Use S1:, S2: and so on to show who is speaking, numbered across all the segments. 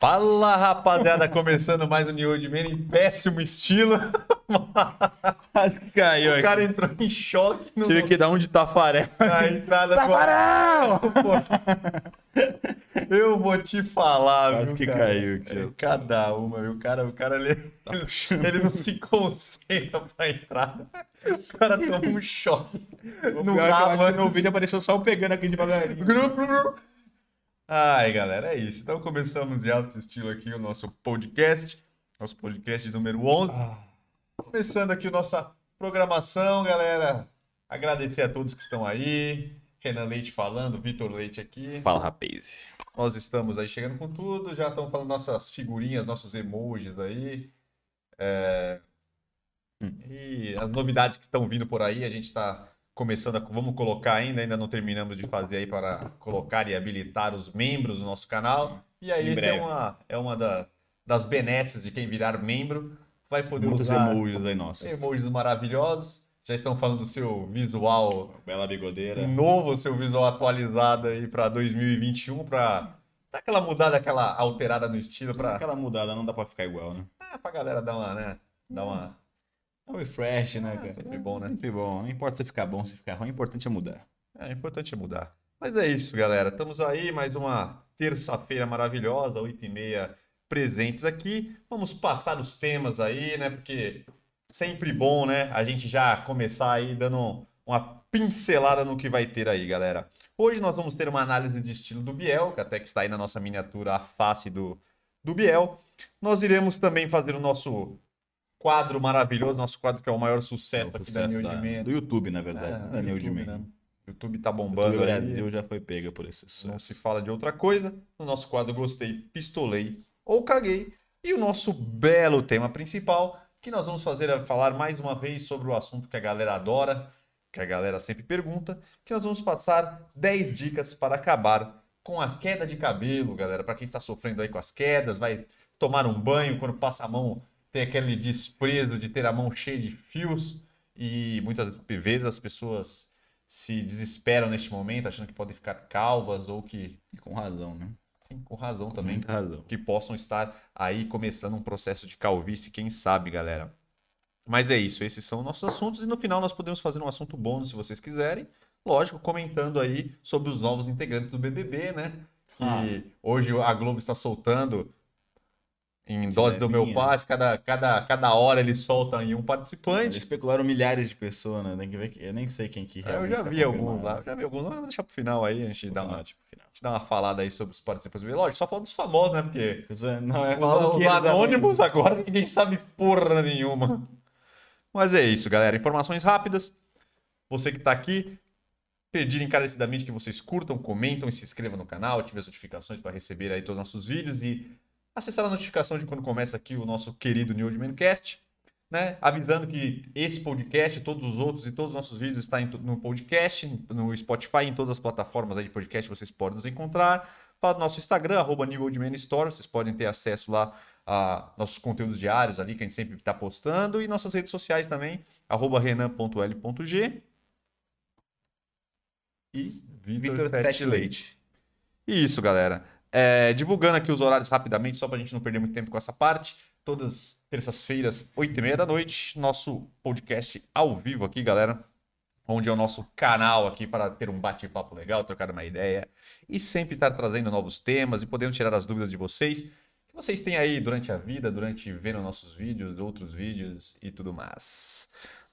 S1: Fala rapaziada, começando mais um New Old Man em péssimo estilo.
S2: Quase que caiu
S1: O cara entrou em choque no...
S2: Tive que dar um de Tafarel.
S1: na entrada
S2: Tafarel!
S1: Pô, Eu vou te falar,
S2: Quase
S1: viu,
S2: que
S1: cara?
S2: caiu aqui,
S1: É. Cada uma, viu? O cara, o cara ele, ele não se concentra pra entrada. O cara toma um choque.
S2: O
S1: no
S2: pior é que
S1: rabo.
S2: que no vídeo apareceu só o pegando aqui devagarinho.
S1: Ai, galera, é isso. Então começamos de alto estilo aqui o nosso podcast, nosso podcast número 11. Começando aqui a nossa programação, galera. Agradecer a todos que estão aí. Renan Leite falando, Vitor Leite aqui.
S2: Fala, rapaz.
S1: Nós estamos aí chegando com tudo, já estamos falando nossas figurinhas, nossos emojis aí. É,
S2: Hum.
S1: E as novidades que estão vindo por aí, a gente está começando a. Vamos colocar ainda, ainda não terminamos de fazer aí para colocar e habilitar os membros do nosso canal. E aí,
S2: Em
S1: esse é uma, é uma da- das benesses de quem virar membro. Vai poder
S2: Muitos
S1: usar
S2: emojis aí, nossa.
S1: emojis maravilhosos. Já estão falando do seu visual
S2: Bela bigodeira.
S1: novo, seu visual atualizado aí para 2021, para dar aquela mudada, aquela alterada no estilo, para
S2: Aquela mudada, não dá pra ficar igual, né?
S1: a galera dar uma, né? Dar uma.
S2: É um refresh, né,
S1: Ah,
S2: cara?
S1: sempre bom, né?
S2: Sempre bom. Não importa se ficar bom, se ficar ruim, o importante é mudar.
S1: É, o importante é mudar. Mas é isso, galera. Estamos aí, mais uma terça-feira maravilhosa, 8h30 presentes aqui. Vamos passar os temas aí, né? Porque sempre bom, né? A gente já começar aí dando uma pincelada no que vai ter aí, galera. Hoje nós vamos ter uma análise de estilo do Biel, que até que está aí na nossa miniatura a face do, do Biel. Nós iremos também fazer o nosso quadro maravilhoso, nosso quadro que é o maior sucesso
S2: o
S1: aqui da
S2: da-. Do YouTube, na verdade.
S1: É, do YouTube, né? YouTube tá
S2: O
S1: bombando aí.
S2: Brasil já foi pega por esse
S1: Não
S2: sucesso.
S1: se fala de outra coisa. No nosso quadro Gostei, Pistolei ou Caguei. E o nosso belo tema principal, que nós vamos fazer é falar mais uma vez sobre o assunto que a galera adora, que a galera sempre pergunta, que nós vamos passar 10 dicas para acabar com a queda de cabelo, galera. Para quem está sofrendo aí com as quedas, vai tomar um banho, quando passa a mão, tem aquele desprezo de ter a mão cheia de fios. E muitas vezes as pessoas se desesperam neste momento, achando que podem ficar calvas ou que,
S2: E com razão, né?
S1: sim, com razão também,
S2: Muita razão.
S1: que possam estar aí começando um processo de calvície, quem sabe, galera. Mas é isso, esses são nossos assuntos e no final nós podemos fazer um assunto bônus se vocês quiserem. Lógico, comentando aí sobre os novos integrantes do BBB, né? Que
S2: Ah.
S1: hoje a Globo está soltando em dose do meu pai, cada, cada, cada hora eles soltam aí um
S2: Eles
S1: participante.
S2: especularam milhares de pessoas, né? Tem que ver que... Eu nem sei quem que
S1: É, Eu
S2: realmente
S1: já
S2: tá
S1: vi alguns lá, eu já vi alguns, mas vou deixar pro final aí, a gente dá uma,
S2: tipo, final.
S1: gente dá uma falada aí sobre os participantes. Lógico, só falando dos famosos, né? Porque
S2: Não, é
S1: os, os
S2: eles
S1: anônimos agora ninguém sabe porra nenhuma. Mas é isso, galera. Informações rápidas. Você que tá aqui, pedir encarecidamente que vocês curtam, comentam e se inscrevam no canal, ativem as notificações para receber aí todos os nossos vídeos e acessar a notificação de quando começa aqui o nosso querido New Mancast, né? Avisando que esse podcast, todos os outros e todos os nossos vídeos estão no podcast, no Spotify, em todas as plataformas aí de podcast vocês podem nos encontrar. Fala do nosso Instagram, arroba New Old Man Store, vocês podem ter acesso lá a nossos conteúdos diários ali, que a gente sempre está postando, e nossas redes sociais também, arroba renan.l.g e Vitor Tete. Leite. E isso, galera. É, divulgando aqui os horários rapidamente, só para a gente não perder muito tempo com essa parte. Todas terças-feiras, 8h30 da noite, nosso podcast ao vivo aqui, galera. Onde é o nosso canal aqui para ter um bate-papo legal, trocar uma ideia e sempre estar trazendo novos temas e podendo tirar as dúvidas de vocês. Que vocês têm aí durante a vida, durante vendo nossos vídeos, outros vídeos e tudo mais.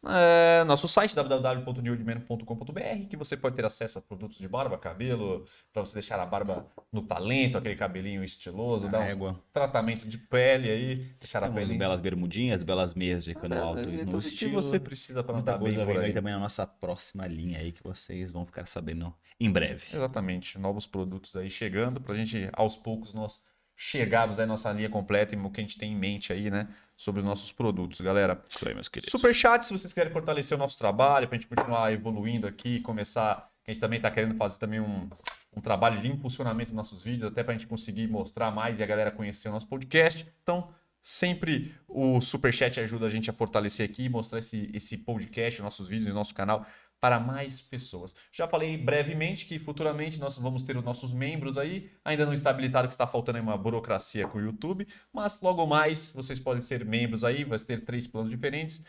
S1: É, nosso site www.newdman.com.br que você pode ter acesso a produtos de barba, cabelo, para você deixar a barba no talento, aquele cabelinho estiloso, dar um
S2: Égua.
S1: tratamento de pele aí, deixar a
S2: Temos
S1: pele
S2: belas bermudinhas, belas meias de cano alto
S1: é,
S2: no
S1: tudo que
S2: estilo.
S1: você precisa para andar bem por
S2: aí também na nossa próxima linha aí que vocês vão ficar sabendo em breve.
S1: Exatamente, novos produtos aí chegando pra gente aos poucos nós chegarmos aí à nossa linha completa e o que a gente tem em mente aí, né, sobre os nossos produtos, galera.
S2: Isso aí, meus queridos.
S1: Super chat, se vocês querem fortalecer o nosso trabalho, pra gente continuar evoluindo aqui, começar, a gente também tá querendo fazer também um, um trabalho de impulsionamento dos nossos vídeos, até pra gente conseguir mostrar mais e a galera conhecer o nosso podcast. Então, sempre o Superchat ajuda a gente a fortalecer aqui, mostrar esse, esse podcast, nossos vídeos e nosso canal para mais pessoas. Já falei brevemente que futuramente nós vamos ter os nossos membros aí, ainda não está habilitado que está faltando aí uma burocracia com o YouTube, mas logo mais vocês podem ser membros aí, vai ter três planos diferentes,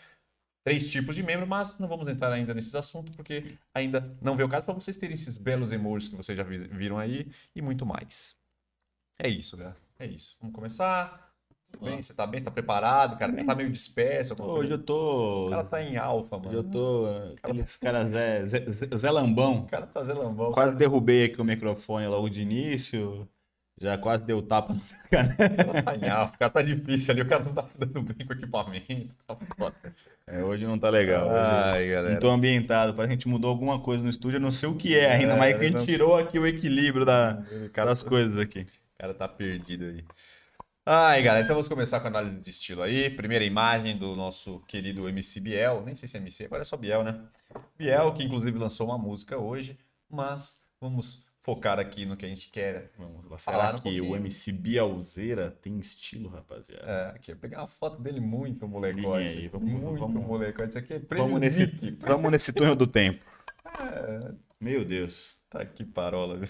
S1: três tipos de membro, mas não vamos entrar ainda nesses assuntos porque ainda não veio o caso para vocês terem esses belos emojis que vocês já vi- viram aí e muito mais. É isso, galera. É isso. Vamos começar. Tudo bem? Você tá bem? Você tá preparado, cara? Você tá meio disperso? alguma
S2: Hoje eu tô.
S1: O cara tá em alfa,
S2: Hoje
S1: mano.
S2: eu tô. Aqueles caras Zé, Zé, Zé- Zé Lambão.
S1: O cara tá zelambão.
S2: Quase derrubei aqui o microfone logo de início. Já quase deu tapa no
S1: cara tá em alfa. O cara tá difícil ali. O cara não tá se dando bem com o equipamento. Tá.
S2: É, hoje não tá legal. Hoje
S1: Ai,
S2: não
S1: galera.
S2: tô ambientado. Parece que a gente mudou alguma coisa no estúdio. Eu não sei o que é ainda,
S1: É,
S2: mas que a gente
S1: não-
S2: tirou aqui o equilíbrio da,
S1: cara,
S2: das coisas aqui.
S1: o cara tá perdido aí. Ai, galera, então vamos começar com a análise de estilo aí. Primeira imagem do nosso querido MC Biel. Nem sei se é MC, agora é só Biel, né? Biel, que inclusive lançou uma música hoje, mas vamos focar aqui no que a gente quer.
S2: Vamos lá. Será
S1: um
S2: que
S1: pouquinho.
S2: o MC Bialzeira tem estilo, rapaziada?
S1: É, aqui, eu pegar uma foto dele muito molecote.
S2: aí, vamos-
S1: muito
S2: vamos-
S1: molecote. Isso aqui é prêmio
S2: Vamos nesse,
S1: Nick.
S2: vamos nesse túnel do tempo.
S1: É,
S2: Meu Deus.
S1: tá que parola, viu?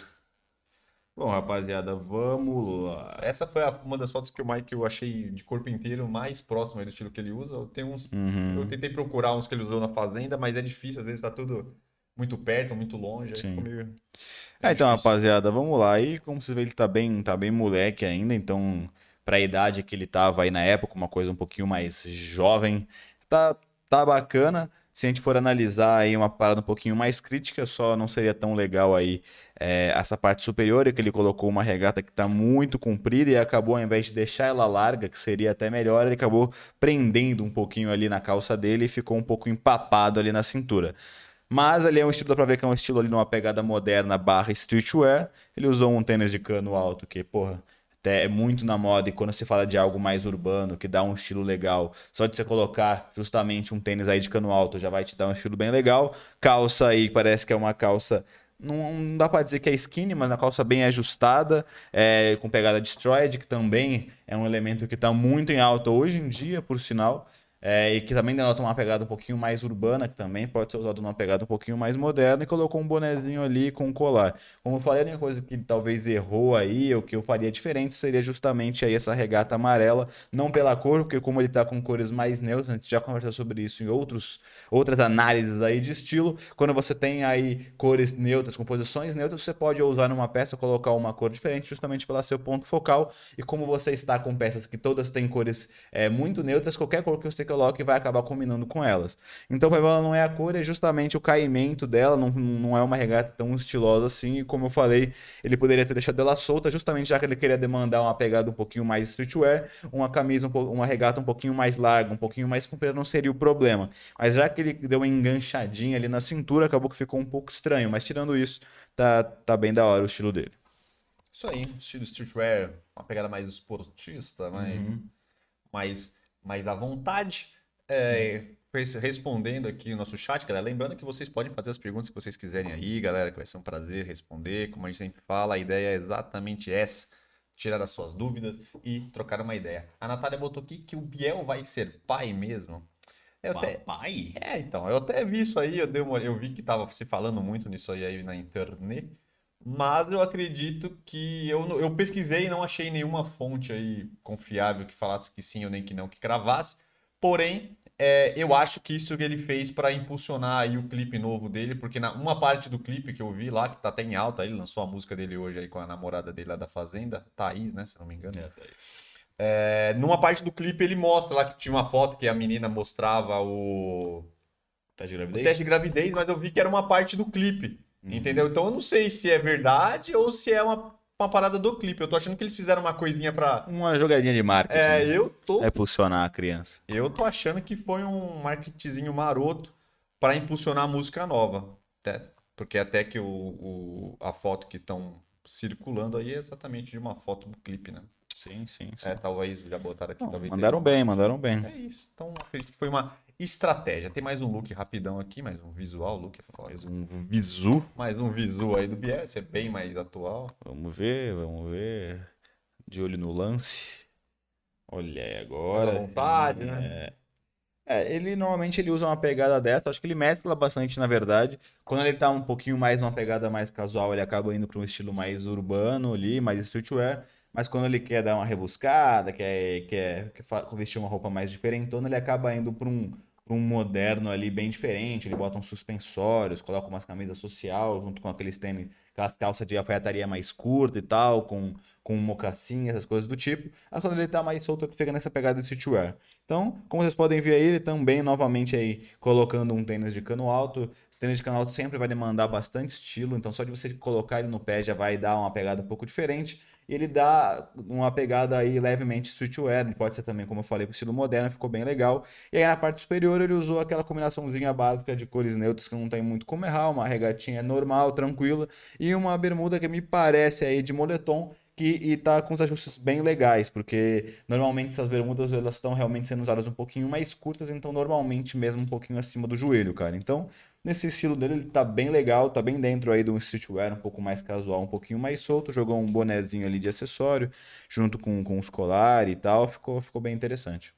S2: Bom, rapaziada, vamos lá.
S1: Essa foi a- uma das fotos que o Mike eu achei de corpo inteiro mais próximo aí do estilo que ele usa. Tem uns
S2: Uhum.
S1: Eu tentei procurar uns que ele usou na fazenda, mas é difícil, às vezes tá tudo muito perto, muito longe,
S2: Sim.
S1: meio.
S2: É, então,
S1: difícil.
S2: rapaziada, vamos lá. Aí, como vocês veem, ele tá bem, tá bem moleque ainda, então, pra idade que ele tava aí na época, uma coisa um pouquinho mais jovem, tá, tá bacana. Se a gente for analisar aí uma parada um pouquinho mais crítica, só não seria tão legal aí é, essa parte superior, que ele colocou uma regata que tá muito comprida e acabou, ao invés de deixar ela larga, que seria até melhor, ele acabou prendendo um pouquinho ali na calça dele e ficou um pouco empapado ali na cintura. Mas ali é um estilo, dá pra ver que é um estilo ali numa pegada moderna barra streetwear. Ele usou um tênis de cano alto, que, porra, é muito na moda. E quando se fala de algo mais urbano, que dá um estilo legal, só de você colocar justamente um tênis aí de cano alto já vai te dar um estilo bem legal. Calça aí, parece que é uma calça. Não, não dá pra dizer que é skinny, mas uma calça bem ajustada, é, com pegada destroyed, que também é um elemento que tá muito em alta hoje em dia, por sinal. É, e que também denota uma pegada um pouquinho mais urbana, que também pode ser usado numa pegada um pouquinho mais moderna, e colocou um bonezinho ali com um colar. Como eu falei, a única coisa que ele talvez errou aí, ou que eu faria diferente, seria justamente aí essa regata amarela, não pela cor, porque como ele tá com cores mais neutras, a gente já conversou sobre isso em outros, outras análises aí de estilo, quando você tem aí cores neutras, composições neutras, você pode usar numa peça, colocar uma cor diferente, justamente pela seu ponto focal, e como você está com peças que todas têm cores é, muito neutras, qualquer cor que você coloque vai acabar combinando com elas. Então, o problema não é a cor, é justamente o caimento dela, não, não é uma regata tão estilosa assim, e como eu falei, ele poderia ter deixado ela solta, justamente já que ele queria demandar uma pegada um pouquinho mais streetwear, uma camisa, um uma regata um pouquinho mais larga, um pouquinho mais comprida, não seria o problema. Mas já que ele deu uma enganchadinha ali na cintura, acabou que ficou um pouco estranho, mas tirando isso, tá, tá bem da hora o estilo dele.
S1: Isso aí, estilo streetwear, uma pegada mais esportista, mais,
S2: Uhum.
S1: mais, mais à vontade. É, res- respondendo aqui o nosso chat, galera. Lembrando que vocês podem fazer as perguntas que vocês quiserem aí, galera, que vai ser um prazer responder. Como a gente sempre fala, a ideia é exatamente essa. Tirar as suas dúvidas e trocar uma ideia. A Natália botou aqui que o Biel vai ser pai mesmo. Eu até,
S2: Papai?
S1: É, então, eu até vi isso aí, eu, dei uma- eu vi que tava se falando muito nisso aí, aí na internet, mas eu acredito que eu, eu pesquisei e não achei nenhuma fonte aí confiável que falasse que sim ou nem que não, que cravasse. Porém, é, eu acho que isso que ele fez para impulsionar aí o clipe novo dele, porque na uma parte do clipe que eu vi lá, que tá até em alta, ele lançou a música dele hoje aí com a namorada dele lá da Fazenda, Thaís, né, se não me engano. É, numa parte do clipe ele mostra lá que tinha uma foto que a menina mostrava o,
S2: Tá de
S1: o
S2: gravidez?
S1: teste de gravidez, mas eu vi que era uma parte do clipe,
S2: Uhum.
S1: entendeu? Então eu não sei se é verdade ou se é uma, uma parada do clipe. Eu tô achando que eles fizeram uma coisinha pra.
S2: Uma jogadinha de marketing.
S1: É,
S2: né?
S1: eu tô,
S2: É impulsionar a criança.
S1: eu tô achando que foi um marketzinho maroto pra impulsionar a música nova. Até- porque até que o, o- a foto que estão circulando aí é exatamente de uma foto do clipe, né?
S2: Sim, sim, sim.
S1: É, talvez já botaram aqui,
S2: Não,
S1: talvez
S2: mandaram bem, mandaram bem.
S1: É isso. Então, acredito que foi uma estratégia. Tem mais um look rapidão aqui, mais um visual look. é.
S2: Mais um visu.
S1: Mais um visual aí do esse é bem mais atual.
S2: Vamos ver, vamos ver. De olho no lance. Olha aí agora.
S1: À vontade,
S2: sim,
S1: né?
S2: é. É, ele normalmente ele usa uma pegada dessa, acho que ele mescla bastante, na verdade. Quando ele tá um pouquinho mais numa pegada mais casual, ele acaba indo para um estilo mais urbano ali, mais streetwear. Mas quando ele quer dar uma rebuscada, quer, quer, quer vestir uma roupa mais diferentona, ele acaba indo para um, pra um moderno ali bem diferente. Ele bota uns suspensórios, coloca umas camisas social junto com aqueles tênis, aquelas calças de alfaiataria mais curta e tal, com, com mocassim, essas coisas do tipo. Aí quando ele tá mais solto, ele fica nessa pegada de streetwear. Então, como vocês podem ver aí, ele também novamente aí colocando um tênis de cano alto. Esse tênis de cano alto sempre vai demandar bastante estilo, então só de você colocar ele no pé já vai dar uma pegada um pouco diferente. Ele dá uma pegada aí levemente streetwear, ele pode ser também, como eu falei, estilo moderno, ficou bem legal. E aí na parte superior ele usou aquela combinaçãozinha básica de cores neutras que não tem muito como errar, uma regatinha normal, tranquila, e uma bermuda que me parece aí de moletom, que e tá com os ajustes bem legais, porque normalmente essas bermudas elas estão realmente sendo usadas um pouquinho mais curtas, então normalmente mesmo um pouquinho acima do joelho, cara. Então, nesse estilo dele, ele tá bem legal, tá bem dentro aí de um streetwear um pouco mais casual, um pouquinho mais solto, jogou um bonezinho ali de acessório, junto com, com os colares e tal, ficou, ficou bem interessante.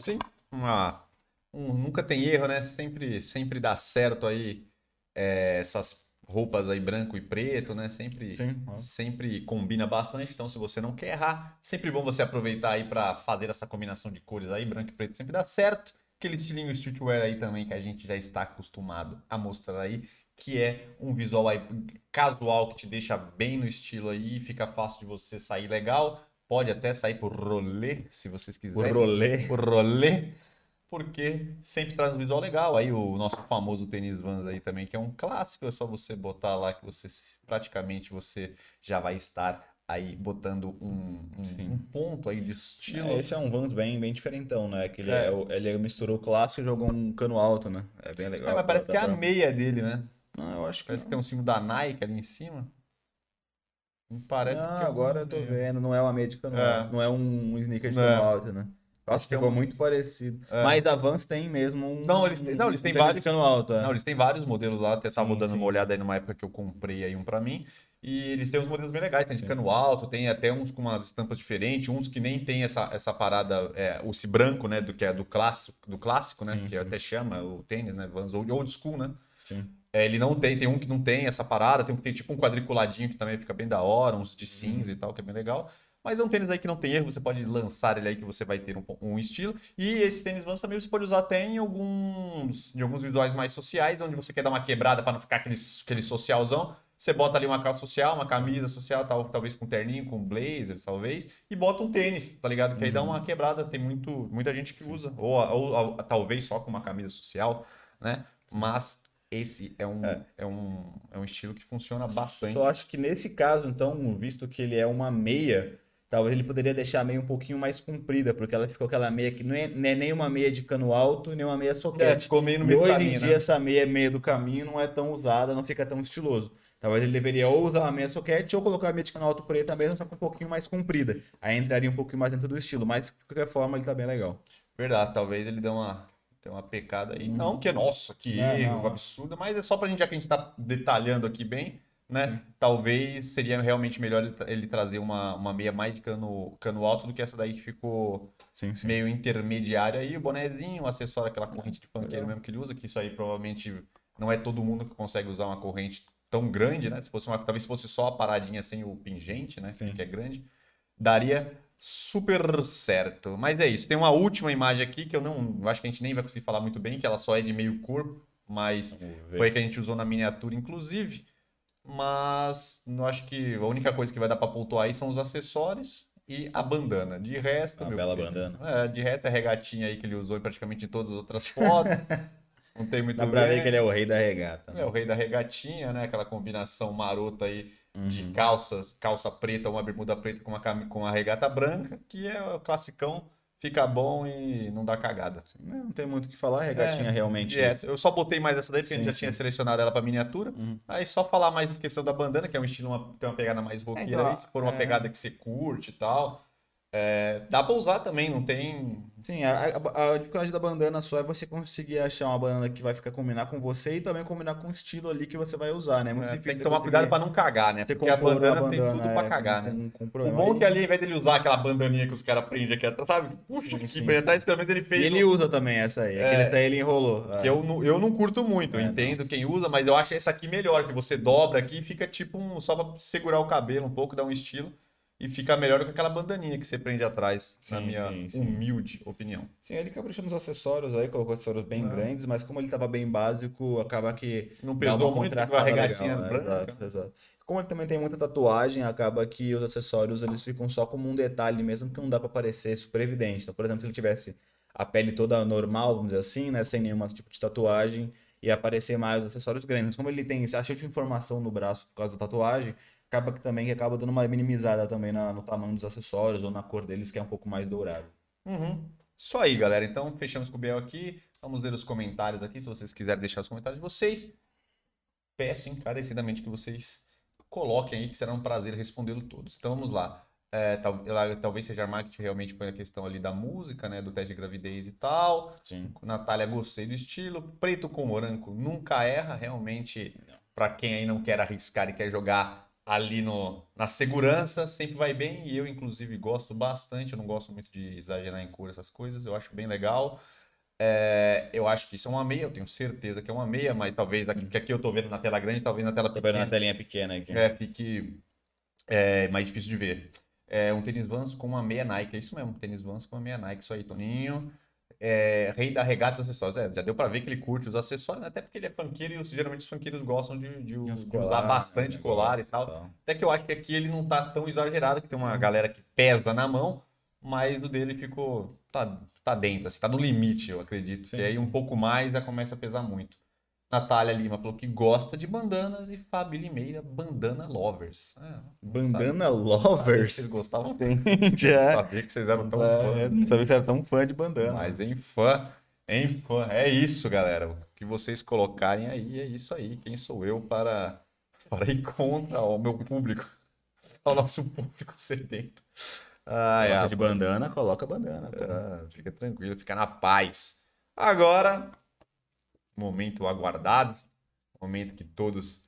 S1: Sim, uma, um, nunca tem erro, né? Sempre, sempre dá certo aí é, essas roupas aí branco e preto, né? Sempre,
S2: Sim,
S1: sempre combina bastante. Então, se você não quer errar, sempre bom você aproveitar aí para fazer essa combinação de cores aí, branco e preto sempre dá certo. Aquele estilinho streetwear aí também que a gente já está acostumado a mostrar aí, que é um visual aí casual que te deixa bem no estilo aí, fica fácil de você sair legal. Pode até sair por rolê, se vocês quiserem.
S2: Por rolê.
S1: Por rolê porque sempre traz um visual legal. Aí o nosso famoso tênis Vans aí também, que é um clássico, é só você botar lá que você praticamente você já vai estar aí botando um, um, um ponto aí de estilo.
S2: É, esse é um Vans bem, bem diferentão, né? Que ele, é. É, ele misturou o clássico e jogou um cano alto, né? É bem legal.
S1: É, mas parece que é a meia dele, né?
S2: Não, eu acho que
S1: Parece que tem um símbolo da Nike ali em cima. Não parece
S2: não,
S1: que é
S2: agora eu tô vendo, não é uma meia de cano alto, não é um sneaker de cano alto, né? Acho que ficou um... muito parecido. É. Mas a Vans tem mesmo um.
S1: Não, eles têm, não, eles têm um vários.
S2: Alto, é.
S1: Não, eles têm vários modelos lá. Até tava sim, dando sim. uma olhada aí numa época que eu comprei aí um para mim. E eles têm uns modelos bem legais. Tem de cano alto, tem até uns com umas estampas diferentes, uns que nem tem essa, essa parada, é, esse branco, né? Do que é do clássico, do clássico né? Sim, que até chama o tênis, né? Vans old school, né?
S2: Sim.
S1: É, ele não tem, tem um que não tem essa parada, tem um que tem tipo um quadriculadinho que também fica bem da hora, uns de cinza e tal, que é bem legal. Mas é um tênis aí que não tem erro, você pode lançar ele aí que você vai ter um, um estilo. E esse tênis Vans também você pode usar até em alguns, em alguns visuais mais sociais, onde você quer dar uma quebrada para não ficar aquele, aquele socialzão. Você bota ali uma calça social, uma camisa social, tal, talvez com terninho, com blazer, talvez, e bota um tênis, tá ligado? Que aí dá uma uhum. quebrada. Tem muito, muita gente que Sim. usa. Ou, ou, ou, talvez só com uma camisa social, né? Mas esse é um, é. é. um, é um estilo que funciona bastante.
S2: Eu acho que nesse caso, então, visto que ele é uma meia, Talvez ele poderia deixar a meia um pouquinho mais comprida, porque ela ficou aquela meia que não é, não é nem uma meia de cano alto, nem uma meia soquete. É,
S1: ficou meio no meio
S2: do
S1: caminho,
S2: Hoje em dia,
S1: né?
S2: essa meia meia do caminho não é tão usada, não fica tão estiloso. Talvez ele deveria ou usar uma meia soquete ou colocar a meia de cano alto preta mesmo, só com um pouquinho mais comprida. Aí entraria um pouquinho mais dentro do estilo, mas de qualquer forma ele tá bem legal.
S1: Verdade, talvez ele dê uma, dê uma pecada aí. Hum. Não que, nossa, que não, erro não, absurdo, mas é só pra gente, já que a gente tá detalhando aqui bem, né? Talvez seria realmente melhor ele, trazer uma, uma meia mais de cano, cano alto do que essa daí que ficou
S2: sim, sim.
S1: meio intermediária aí. O bonézinho, o acessório, aquela corrente de funkeiro mesmo que ele usa, que isso aí provavelmente não é todo mundo que consegue usar uma corrente tão grande, né? Se fosse uma, talvez fosse só a paradinha sem o pingente, né? Sim. Que é grande, daria super certo. Mas é isso. Tem uma última imagem aqui que eu não, eu acho que a gente nem vai conseguir falar muito bem, que ela só é de meio corpo, mas foi a que a gente usou na miniatura, inclusive mas não acho que a única coisa que vai dar para pontuar aí são os acessórios e a bandana. De resto,
S2: a meu bela filho, bandana.
S1: É, de resto, é a regatinha aí que ele usou em praticamente todas as outras fotos. não tem muito
S2: Dá pra ver que ele é o rei da regata.
S1: Né? É o rei da regatinha, né? Aquela combinação marota aí uhum. de calças, calça preta, uma bermuda preta com uma, com uma regata branca, que é o classicão fica bom e não dá cagada.
S2: Não tem muito o que falar, a regatinha é, realmente.
S1: É, eu só botei mais essa daí porque sim, a gente já sim. tinha selecionado ela para miniatura. Uhum. Aí só falar mais da questão da bandana, que é um estilo, uma, tem uma pegada mais roqueira então, aí, se for uma é... pegada que você curte e tal. É, dá pra usar também, não tem.
S2: Sim, a, a- a dificuldade da bandana só é você conseguir achar uma bandana que vai ficar combinar com você e também combinar com o estilo ali que você vai usar, né? É muito
S1: é,
S2: difícil
S1: tem que tomar cuidado pra não cagar, né?
S2: você
S1: Porque a bandana,
S2: uma
S1: tem tudo
S2: bandana,
S1: pra
S2: é,
S1: cagar,
S2: com-
S1: né?
S2: com- com
S1: O bom é que ali, ao invés dele usar aquela bandaninha que os caras prendem aqui atrás, sabe? Puxa,
S2: Sim,
S1: aqui
S2: sim,
S1: pra
S2: sim.
S1: trás, pelo menos ele fez.
S2: E ele
S1: um-
S2: usa também essa aí.
S1: É.
S2: Essa aí ele enrolou.
S1: que eu, não- eu não curto muito, eu
S2: É,
S1: entendo quem usa, mas eu acho essa aqui melhor, que você dobra aqui e fica tipo um, só pra segurar o cabelo um pouco, dar um estilo, e fica melhor do que aquela bandaninha que você prende atrás, na
S2: Sim,
S1: minha
S2: sim, sim.
S1: humilde opinião.
S2: Sim, ele caprichou nos acessórios aí, colocou acessórios bem
S1: Ah.
S2: grandes, mas como ele tava bem básico, acaba que
S1: Não pesou muito, com a regatinha
S2: legal, é,
S1: branca.
S2: Exato, exato. Como ele também tem muita tatuagem, acaba que os acessórios eles ficam só como um detalhe mesmo, que não dá pra parecer super evidente. Então, por exemplo, se ele tivesse a pele toda normal, vamos dizer assim, né, sem nenhum tipo de tatuagem, ia aparecer mais os acessórios grandes. Mas como ele tem achei de informação no braço por causa da tatuagem, acaba que também que acaba dando uma minimizada também na- no tamanho dos acessórios ou na cor deles, que é um pouco mais dourado.
S1: Uhum. Isso aí, galera. Então, fechamos com o Biel aqui. Vamos ler os comentários aqui, se vocês quiserem deixar os comentários de vocês. Peço encarecidamente que vocês coloquem aí, que será um prazer respondê-lo todos. Então, vamos lá. É, tal- ela- talvez seja marketing, realmente foi a questão ali da música, né? Do teste de gravidez e tal.
S2: Sim.
S1: Natália, gostei do estilo. Preto com branco nunca erra, realmente. Pra quem aí não quer arriscar e quer jogar ali no, na segurança, sempre vai bem. E eu, inclusive, gosto bastante. Eu não gosto muito de exagerar em cor, essas coisas. Eu acho bem legal. É, eu acho que isso é uma meia, eu tenho certeza que é uma meia, mas talvez aqui, que aqui eu tô vendo na tela grande, talvez na tela
S2: Tô vendo na
S1: pequena
S2: telinha pequena aqui.
S1: é, fique é, mais difícil de ver. É um tênis Vans com uma meia Nike, é isso mesmo, tênis Vans com uma meia Nike, isso aí, Toninho. É, rei da regata dos acessórios, é, já deu pra ver que ele curte os acessórios, até porque ele é funkeiro e os- geralmente os funkeiros gostam de, de- de usar
S2: colar,
S1: bastante
S2: né,
S1: colar e tal.
S2: Então,
S1: Até que eu acho que aqui ele não tá tão exagerado, que tem uma galera que pesa na mão, mas o dele ficou. tá, tá dentro, assim, tá no limite, eu acredito.
S2: Sim,
S1: que aí
S2: sim.
S1: um pouco mais já começa a pesar muito. Natália Lima falou que gosta de bandanas e Fábio Limeira, bandana lovers. É,
S2: Bandana
S1: sabia-
S2: lovers?
S1: Vocês gostavam tanto.
S2: É.
S1: sabia que vocês eram tão
S2: É,
S1: fãs.
S2: Sabia que era tão fã de bandana.
S1: Mas em fã, em fã. É isso, galera. O que vocês colocarem aí é isso aí. Quem sou eu para, para ir contra o meu público? Ao nosso público sedento. Ai,
S2: Gosta de bandana, coloca bandana. pô.
S1: ah, fica tranquilo, fica na paz. Agora, momento aguardado, momento que todos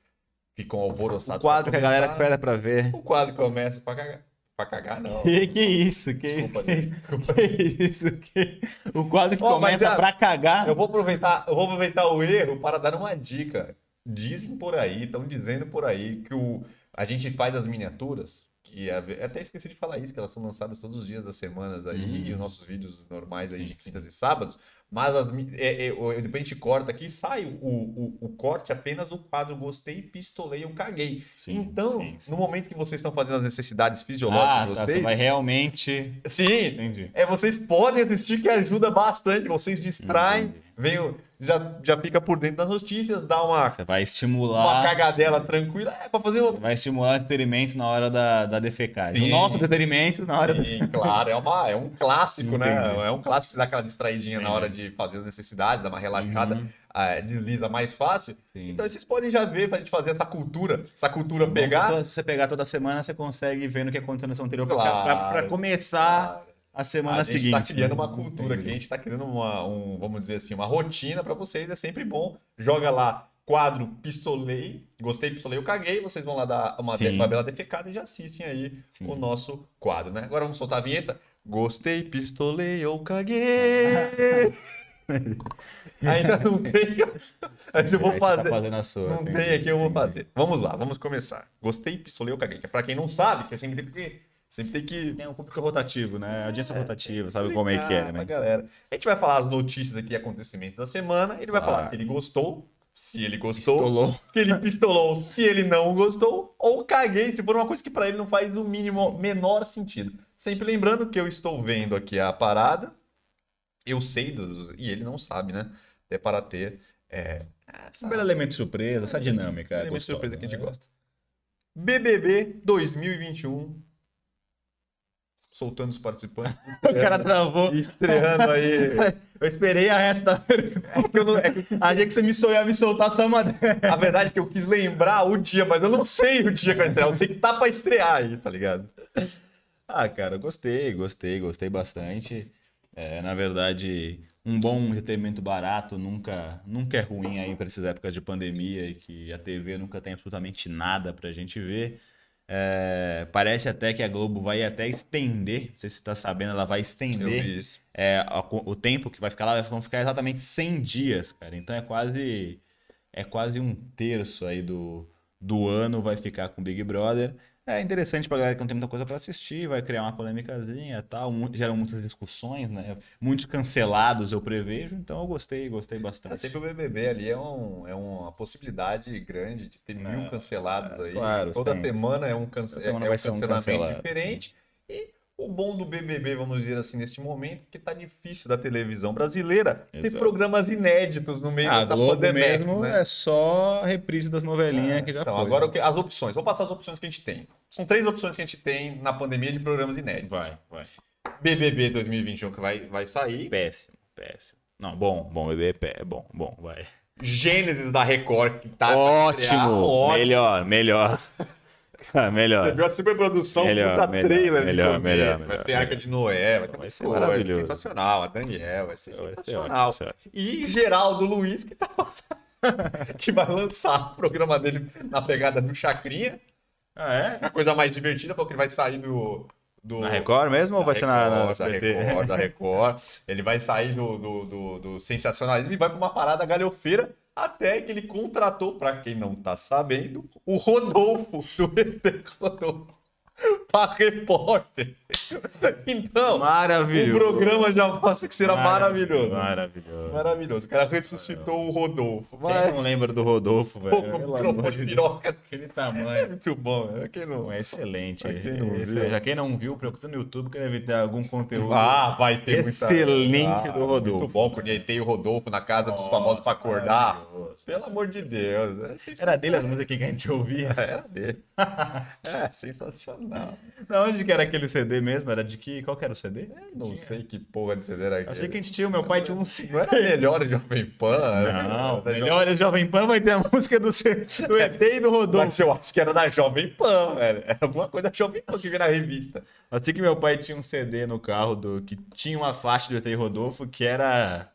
S1: ficam
S2: O
S1: alvoroçados.
S2: quadro que a galera espera pra ver.
S1: O quadro começa pra cagar. Pra cagar, não.
S2: Que, que isso? Que isso?
S1: Desculpa, gente, desculpa.
S2: Que isso? Que... O quadro que
S1: mas
S2: começa
S1: já-
S2: pra cagar.
S1: Eu vou aproveitar, eu vou aproveitar o erro para dar uma dica. Dizem por aí, estão dizendo por aí que o, a gente faz as miniaturas, que até esqueci de falar isso, que elas são lançadas todos os dias das semanas aí,
S2: Uhum.
S1: e os nossos vídeos normais aí de quintas e sábados, mas as, é, é, o- depois a gente corta aqui e sai o, o, o corte apenas do quadro gostei, pistolei, eu caguei.
S2: Sim,
S1: então,
S2: sim, sim.
S1: no momento que vocês estão fazendo as necessidades fisiológicas
S2: Ah,
S1: de
S2: tá,
S1: vocês,
S2: vai realmente...
S1: sim,
S2: Entendi.
S1: é, vocês podem assistir que ajuda bastante. Vocês distraem,
S2: Entendi.
S1: vem, o- já, já fica por dentro das notícias, dá uma,
S2: Você vai
S1: uma
S2: estimular...
S1: cagadela tranquila. É pra fazer outro.
S2: Vai estimular o entretenimento na hora da, da defecagem.
S1: Sim.
S2: O nosso entretenimento na hora da...
S1: Sim, claro, é, uma, é um clássico, né? É um clássico você dar aquela distraidinha na hora de fazer as necessidades, dar uma relaxada,
S2: Uhum.
S1: ah, desliza mais fácil.
S2: Sim.
S1: Então vocês podem já ver pra gente fazer essa cultura, essa cultura pegar.
S2: Se você pegar toda semana, você consegue ver no que aconteceu na semana anterior pra-
S1: Claro.
S2: pra, pra começar
S1: Ah,
S2: a semana
S1: a gente
S2: seguinte.
S1: está criando
S2: né?
S1: uma cultura aqui, a gente está criando uma, um, vamos dizer assim, uma rotina para vocês, é sempre bom. Joga lá quadro pistolei, gostei, pistolei, eu caguei, vocês vão lá dar uma, de- uma bela defecada e já assistem aí
S2: Sim.
S1: o nosso quadro, né? Agora vamos soltar a vinheta. Gostei, pistolei, eu caguei. Ainda não tem, mas eu vou
S2: tá
S1: fazer.
S2: a sua.
S1: Não
S2: entendi,
S1: tem aqui, eu vou fazer. Vamos lá, vamos começar. Gostei, pistolei, eu caguei. É pra quem não sabe, que é sempre tem que, sempre tem que
S2: Tem um público rotativo, né? Audiência
S1: É,
S2: rotativa, sabe como é que é, né?
S1: galera. A gente vai falar as notícias aqui, acontecimentos da semana. Ele vai
S2: Claro.
S1: falar se ele gostou, se ele gostou,
S2: Pistolou.
S1: que ele pistolou, se ele não gostou, ou caguei, se for uma coisa que pra ele não faz o mínimo, menor sentido. Sempre lembrando que eu estou vendo aqui a parada, eu sei dos. E ele não sabe, né? Até para ter. É,
S2: Um belo elemento de surpresa, essa dinâmica.
S1: é
S2: é
S1: elemento de surpresa que a gente
S2: né?
S1: gosta. BBB 2021. Soltando os participantes.
S2: O cara travou.
S1: Estreando aí.
S2: Eu esperei a resto da
S1: É que eu não- é que
S2: Achei que você me ia me soltar só uma.
S1: a verdade é que eu quis lembrar o dia, mas eu não sei o dia que vai estrear. Eu sei que tá pra estrear aí, tá ligado?
S2: Ah, cara, gostei, gostei, gostei bastante. É, na verdade, um bom entretenimento barato nunca, nunca é ruim aí para essas épocas de pandemia e que a TV nunca tem absolutamente nada pra gente ver. É, parece até que a Globo vai até estender, não sei se você está sabendo, ela vai estender é, co- o tempo que vai ficar lá, vai ficar exatamente 100 dias, cara. Então é quase é quase um terço aí do, do ano vai ficar com Big Brother. É interessante pra galera que não tem muita coisa pra assistir, vai criar uma polêmicazinha e tal, geram muitas discussões, né? Muitos cancelados eu prevejo, então eu gostei, gostei
S1: É,
S2: bastante.
S1: sempre o BBB ali é, um, é uma possibilidade grande de ter mil
S2: É,
S1: cancelados aí.
S2: claro,
S1: Toda
S2: tem.
S1: semana é um, cance
S2: semana
S1: é um
S2: ser um
S1: cancelamento
S2: cancelado.
S1: diferente. E o bom do BBB, vamos dizer assim, neste momento, é que tá difícil da televisão brasileira ter
S2: Exato.
S1: programas inéditos no meio
S2: Ah,
S1: da
S2: Globo
S1: Pandemia,
S2: mesmo
S1: né?
S2: é só reprise das novelinhas que já
S1: então,
S2: foi.
S1: agora o que- as opções. Vou passar as opções que a gente tem. São três opções que a gente tem na pandemia de programas inéditos.
S2: Vai, vai.
S1: BBB 2021 que vai, vai sair.
S2: Péssimo, péssimo. Não, bom, bom, bebê, pé, bom, bom, vai.
S1: Gênesis da Record que tá
S2: Ótimo.
S1: Ótimo.
S2: melhor, melhor.
S1: Você
S2: melhor.
S1: viu a superprodução,
S2: Melhor,
S1: puta
S2: melhor,
S1: trailer
S2: melhor,
S1: de começo,
S2: melhor,
S1: vai
S2: melhor,
S1: ter Arca de Noé, vai ter
S2: Vai ser
S1: coisa,
S2: maravilhoso.
S1: sensacional, a Daniel, vai ser
S2: Vai ser
S1: sensacional.
S2: ótimo, certo.
S1: E Geraldo Luiz, que tá passando, que vai lançar o programa dele na pegada do Chacrinha,
S2: Ah, é?
S1: a coisa mais divertida, falou que ele vai sair do... do
S2: Na Record mesmo ou vai ser na, na
S1: Record, da? Record, da Record. Ele vai sair do, do, do, do sensacionalismo e vai pra uma parada galhofeira até que ele contratou, pra quem não tá sabendo, o Rodolfo, do ET Rodolfo, pra repórter. Então, o
S2: Maravilhoso.
S1: programa já mostra que será maravilhoso.
S2: Maravilhoso.
S1: Maravilhoso. O cara ressuscitou o Rodolfo.
S2: Quem
S1: Mas,
S2: não lembra do Rodolfo, velho?
S1: pô, o microfone
S2: de
S1: piroca.
S2: Aquele
S1: É
S2: tamanho.
S1: muito bom? Quem não...
S2: É excelente.
S1: Pra quem não
S2: Esse-
S1: viu.
S2: já quem não viu, procura no YouTube que deve ter algum conteúdo.
S1: Ah, vai ter muita...
S2: Excelente do Rodolfo.
S1: Muito bom, quando ele tem o Rodolfo na casa dos famosos pra acordar. Pelo amor de Deus. É.
S2: Era dele a música que a gente ouvia.
S1: Era dele. É, sensacional.
S2: Da onde que era aquele CD mesmo? Era de que. Qual que era o CD?
S1: Não
S2: Tinha.
S1: sei que porra de CD era
S2: Eu sei
S1: aquele.
S2: que a gente tinha, o meu pai tinha um CD.
S1: Não era melhor Jovem Pan?
S2: Não, melhor Jovem Pan vai ter a música do, do ET e do Rodolfo.
S1: Mas eu acho que era da Jovem Pan, velho. Era alguma coisa da Jovem Pan que vinha na revista.
S2: Eu sei que meu pai tinha um CD no carro do que tinha uma faixa do ET e Rodolfo que era,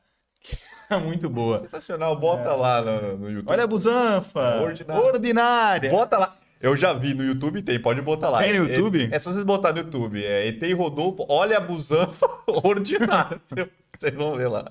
S2: muito boa.
S1: Sensacional, bota lá no, no YouTube.
S2: Olha a busanfa!
S1: Ordinária.
S2: Ordinária!
S1: Bota lá. Eu já vi no YouTube, tem, pode botar lá.
S2: Tem no
S1: É-
S2: YouTube?
S1: É, só vocês botar no YouTube. É ET e Rodolfo, olha a busanfa ordinária. Vocês vão ver lá.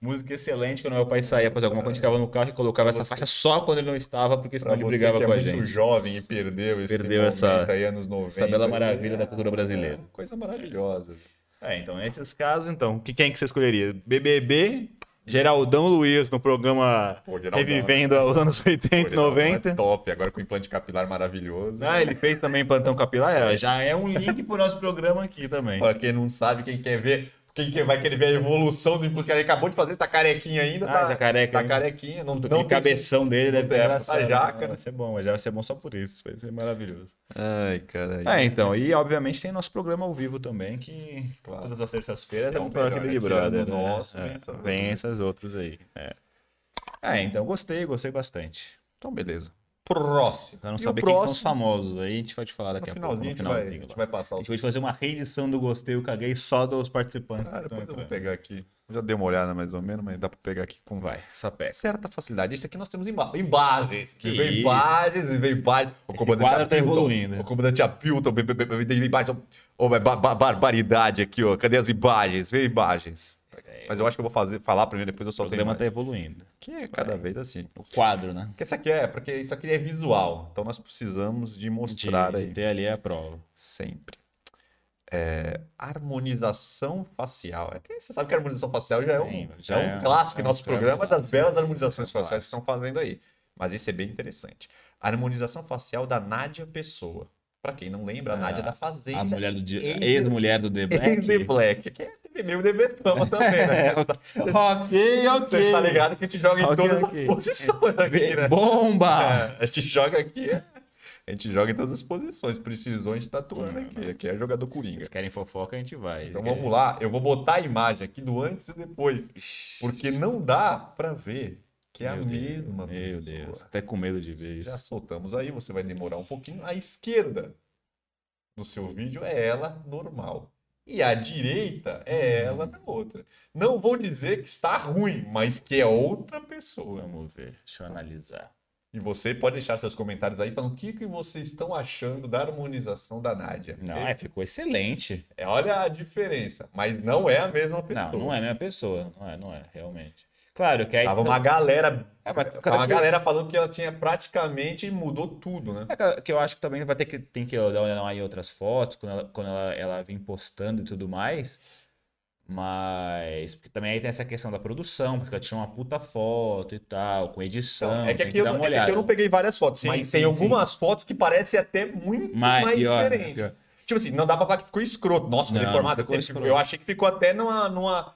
S2: Música excelente, quando meu pai saía fazer alguma coisa, a gente ficava no carro e colocava essa faixa só quando ele não estava, porque senão
S1: Pra
S2: ele brigava
S1: que é
S2: com a
S1: muito
S2: gente.
S1: jovem e perdeu esse
S2: Perdeu
S1: momento
S2: essa-
S1: aí, anos 90.
S2: Essa bela maravilha da cultura brasileira.
S1: É, coisa maravilhosa.
S2: É, então, nesses casos, então, que, quem que você escolheria? BBB, Geraldão Luiz no programa
S1: Pô, Geraldão.
S2: Revivendo os anos 80 e
S1: Pô, Geraldão
S2: 90.
S1: É top, agora com implante capilar maravilhoso.
S2: Ah, ele fez também plantão capilar, é, já é um link pro nosso programa aqui também.
S1: Pra quem não sabe, quem quer ver, quem quer- vai querer ver a evolução do implante, ele acabou de fazer, tá carequinha ainda,
S2: Ah,
S1: tá,
S2: tá careca
S1: tá
S2: ainda.
S1: carequinha, não,
S2: Não tem cabeção dele, deve ter
S1: É,
S2: engraçado.
S1: jaca, né?
S2: Vai ser bom, mas já vai ser bom só por isso, vai ser maravilhoso.
S1: Ai, cara.
S2: É, então, e obviamente tem nosso programa ao vivo também, que
S1: Claro.
S2: todas as terças-feiras
S1: É
S2: um programa Big Brother. né?
S1: nosso,
S2: É,
S1: vem essas
S2: vem
S1: outras.
S2: essas outros aí. É. É, então gostei, gostei bastante.
S1: Então, beleza. Próximo.
S2: Pra não
S1: E
S2: saber
S1: o
S2: quem são os
S1: próximo,
S2: famosos, aí a gente vai te falar daqui a pouco.
S1: finalzinho,
S2: No
S1: a gente, vai, a
S2: finalzinho.
S1: gente
S2: lá.
S1: vai passar
S2: A gente vai fazer uma reedição do Gostei, eu caguei só dos participantes.
S1: Ah,
S2: estão
S1: depois eu vou pegar aqui. Eu já dei uma olhada mais ou menos, mas dá pra pegar aqui com
S2: Vai, sapeca.
S1: certa facilidade. Isso aqui nós temos imba imagens.
S2: Que
S1: vem imagens, vem imagens. O
S2: Esse
S1: comandante
S2: quadro tá evoluindo.
S1: O comandante Apilton, vem- vem- vem- vem imagens. Ô, mas ba- ba- barbaridade aqui, ó. Cadê as imagens? Vem imagens. Mas eu acho que eu vou fazer, falar primeiro, depois eu
S2: O
S1: solto a
S2: programa
S1: imagem.
S2: tá evoluindo.
S1: Que é cada vez assim.
S2: O quadro, né?
S1: Porque isso aqui é, porque isso aqui é visual. Então nós precisamos de mostrar
S2: de,
S1: aí.
S2: ter ali a prova.
S1: Sempre. É, harmonização facial. É que você sabe que a harmonização facial já é um,
S2: Sim,
S1: já
S2: já
S1: é um
S2: é-
S1: clássico
S2: é
S1: em
S2: um
S1: nosso programa das belas harmonizações
S2: É
S1: faciais que estão fazendo aí. Mas isso é bem interessante. A harmonização facial da Nádia Pessoa. Pra quem não lembra, a
S2: Ah,
S1: Nádia da Fazenda.
S2: A mulher do ex-mulher do The Black.
S1: Ex The Black, que é meio Fama também, né?
S2: ok, ok.
S1: Você tá ligado que a gente joga em
S2: Ok,
S1: todas
S2: ok.
S1: as posições aqui, né?
S2: Bomba!
S1: É, a gente joga aqui, a gente joga em todas as posições. Precisou, a gente tá atuando aqui. Aqui é jogador Coringa.
S2: Eles querem fofoca, a gente vai.
S1: Então vamos lá, eu vou botar a imagem aqui do antes e depois, porque não dá pra ver que é a
S2: Meu Deus,
S1: mesma
S2: Meu
S1: pessoa.
S2: Deus, até com medo de ver isso.
S1: Já soltamos aí, você vai demorar um pouquinho. À esquerda, do seu vídeo é ela normal. E a direita é ela na outra. Não vou dizer que está ruim, mas que é outra pessoa.
S2: Vamos ver, deixa eu analisar.
S1: E você pode deixar seus comentários aí falando o que, que vocês estão achando da harmonização da Nádia.
S2: Não, é, ficou excelente.
S1: É, olha a diferença, mas não é a mesma pessoa.
S2: Não, não é a mesma pessoa. Não é, não é, realmente. Claro que aí.
S1: Tava uma galera.
S2: É, mas,
S1: tava
S2: cara,
S1: uma
S2: que-
S1: galera falando que ela tinha praticamente mudou tudo, né?
S2: É que- que eu acho que também vai ter que, tem que dar uma olhada aí em outras fotos, quando ela, quando ela, ela vem postando e tudo mais. Mas. Porque também aí tem essa questão da produção, porque ela tinha uma puta foto e tal, com edição.
S1: Então, é que
S2: tem
S1: aqui eu,
S2: dar
S1: não- é que eu não peguei várias fotos,
S2: Sim,
S1: mas
S2: sim,
S1: tem
S2: sim.
S1: algumas fotos que parecem até muito
S2: Mas,
S1: mais
S2: pior,
S1: diferentes.
S2: pior.
S1: Tipo assim, não dá pra falar que ficou escroto. Nossa,
S2: Não,
S1: reformado,
S2: ficou
S1: até-
S2: escroto.
S1: eu achei que ficou até numa, numa.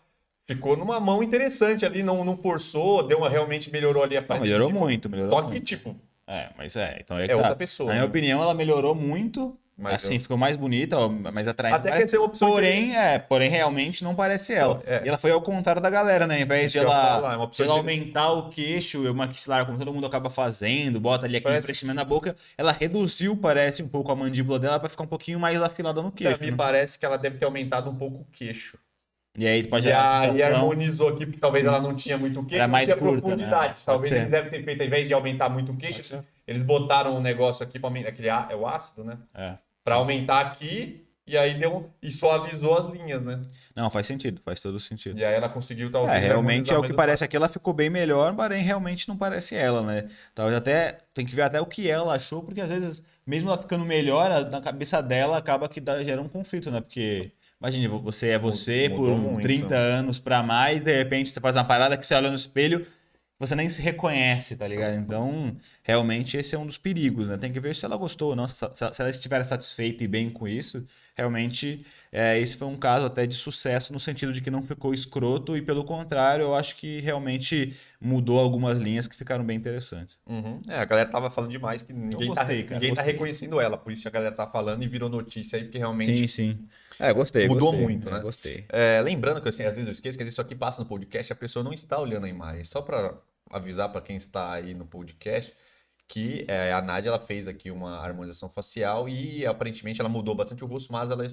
S1: Ficou numa mão interessante ali, não, não forçou, deu uma realmente melhorou ali a parte.
S2: melhorou muito, melhorou
S1: Só que,
S2: muito.
S1: tipo,
S2: É, mas é, então é, que
S1: é
S2: tá.
S1: outra pessoa.
S2: Na minha
S1: né?
S2: opinião, ela melhorou muito.
S1: Mas
S2: assim,
S1: eu-
S2: ficou mais bonita, mais atraente.
S1: Até
S2: Parece-
S1: quer ser uma opção.
S2: Porém, é, porém, realmente não parece ela.
S1: É.
S2: E ela foi ao contrário da galera, né? Ao invés de ela,
S1: falar, é
S2: de ela aumentar o queixo e o maxilar, como todo mundo acaba fazendo, bota ali aquele
S1: Parece-
S2: preenchimento na boca, ela reduziu, parece, um pouco a mandíbula dela pra ficar um pouquinho mais afilada no queixo.
S1: me
S2: né?
S1: parece que ela deve ter aumentado um pouco o queixo.
S2: E aí pode
S1: E, a, e harmonizou aqui, porque talvez ela não tinha muito queixo, não tinha
S2: curta,
S1: profundidade.
S2: né?
S1: Talvez eles devem ter feito, ao invés de aumentar muito o queixo, eles botaram um negócio aqui para aumentar. Aquele é o ácido, né?
S2: é.
S1: Pra aumentar aqui, e aí deu. E suavizou as linhas, né?
S2: Não, faz sentido, faz todo sentido.
S1: E aí ela conseguiu talvez.
S2: É, realmente é o que parece aqui, ela ficou bem melhor, porém realmente não parece ela, né? Talvez até, tem que ver até o que ela achou, porque às vezes, mesmo ela ficando melhor, na cabeça dela acaba que dá, gera um conflito, né? Porque, imagine, vo- você é você
S1: Mudou
S2: por
S1: muito.
S2: 30 anos pra mais, de repente você faz uma parada que você olha no espelho, você nem se reconhece, tá ligado? Então, realmente esse é um dos perigos, né? Tem que ver se ela gostou ou não, se ela estiver satisfeita e bem com isso, realmente é, esse foi um caso até de sucesso no sentido de que não ficou escroto e pelo contrário, eu acho que realmente mudou algumas linhas que ficaram bem interessantes.
S1: Uhum. É, a galera tava falando demais que ninguém, tá,
S2: gostei, cara,
S1: ninguém tá reconhecendo ela. Por isso que a galera tá falando e virou notícia aí, porque realmente.
S2: Sim, sim. É, gostei.
S1: Mudou
S2: gostei,
S1: muito,
S2: é,
S1: né?
S2: Gostei.
S1: É, lembrando que assim, às vezes eu esqueço que isso aqui passa no podcast e a pessoa não está olhando a imagem. Só para avisar para quem está aí no podcast que é, a Nádia ela fez aqui uma harmonização facial e aparentemente ela mudou bastante o rosto, mas ela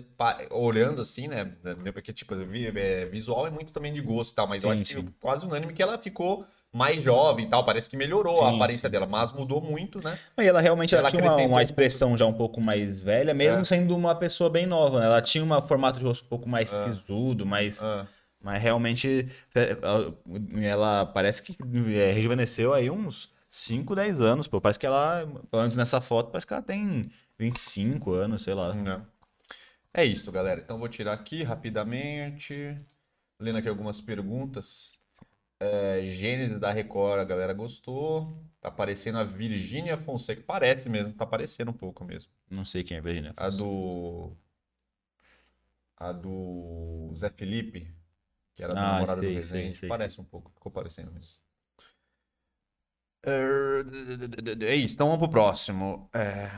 S1: olhando assim, né? Porque tipo, eu vi- é, visual é muito também de gosto e tal, mas eu
S2: Sim,
S1: acho que
S2: sim.
S1: quase unânime que ela ficou mais jovem e tal, parece que melhorou a
S2: Sim,
S1: aparência dela, mas mudou muito, né?
S2: E ela realmente ela
S1: Ela
S2: tinha uma, uma
S1: um
S2: expressão já um pouco mais velha, mesmo
S1: É.
S2: sendo uma pessoa bem nova, né? Ela tinha um formato de rosto um pouco mais
S1: É.
S2: sisudo, mais,
S1: Ah,
S2: mas realmente é, ela parece que é, rejuvenesceu aí uns 5, 10 anos, pô. Parece que ela, pelo menos nessa foto, parece que ela tem 25 anos, sei lá.
S1: Não. É isso, galera. Então vou tirar aqui rapidamente. Lendo aqui algumas perguntas. É, Gênesis da Record, a galera gostou. Tá aparecendo a Virgínia Fonseca. Parece mesmo, tá aparecendo um pouco mesmo.
S2: Não sei quem é Virginia.
S1: A do. A do Zé Felipe, que era do
S2: Ah,
S1: namorado do
S2: sei,
S1: Rezende.
S2: sei,
S1: Parece um pouco, ficou parecendo mesmo. É isso, então vamos pro próximo. É,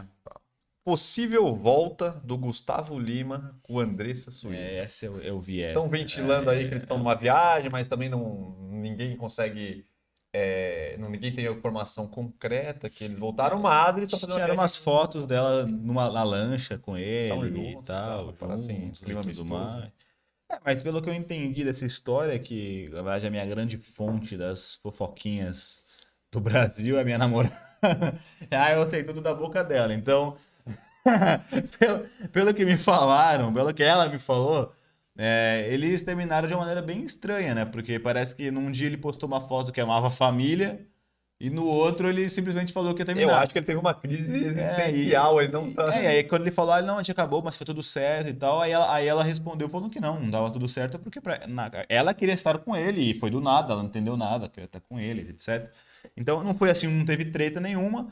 S1: Possível volta do Gustavo Lima com Andressa Suíra.
S2: É, essa eu, eu vi. É.
S1: Estão ventilando aí que eles estão numa viagem, mas também não ninguém consegue. é, não, ninguém tem a informação concreta que eles voltaram, mas eles estão fazendo
S2: umas fotos dela numa na lancha com ele e
S1: juntos e
S2: tal,
S1: tal, assim, clima
S2: tudo mais. É, mas pelo que eu entendi dessa história, que na verdade a minha grande fonte das fofoquinhas do Brasil é minha namorada. ah, eu sei tudo da boca dela. Então, pelo, pelo que me falaram, pelo que ela me falou, é, eles terminaram de uma maneira bem estranha, né? Porque parece que num dia ele postou uma foto que amava a família e no outro ele simplesmente falou que ia
S1: Eu
S2: terminar.
S1: acho que ele teve uma crise existencial, ele não tá.
S2: É, e aí quando ele falou, ah, não, a gente acabou, mas foi tudo certo e tal, aí ela, aí ela respondeu falando que não, não dava tudo certo, porque pra- na- ela queria estar com ele, e foi do nada, ela não entendeu nada, queria estar com ele, etc. Então não foi assim, não teve treta nenhuma,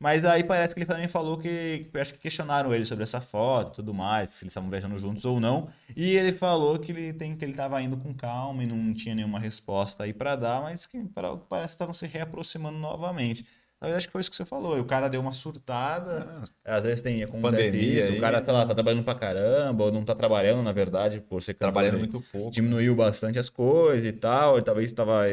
S2: mas aí parece que ele também falou que, acho que questionaram ele sobre essa foto e tudo mais, se eles estavam viajando juntos ou não, e ele falou que ele tem que ele estava indo com calma e não tinha nenhuma resposta aí pra dar, mas que para- parece que estavam se reaproximando novamente. Eu acho que foi isso que você falou. e O cara deu uma surtada. Às vezes tem
S1: Pandemia
S2: isso, o cara, sei lá, tá trabalhando pra caramba, ou não tá trabalhando, na verdade, por ser
S1: Trabalhando muito pouco.
S2: Diminuiu bastante as coisas e tal. Ele talvez estava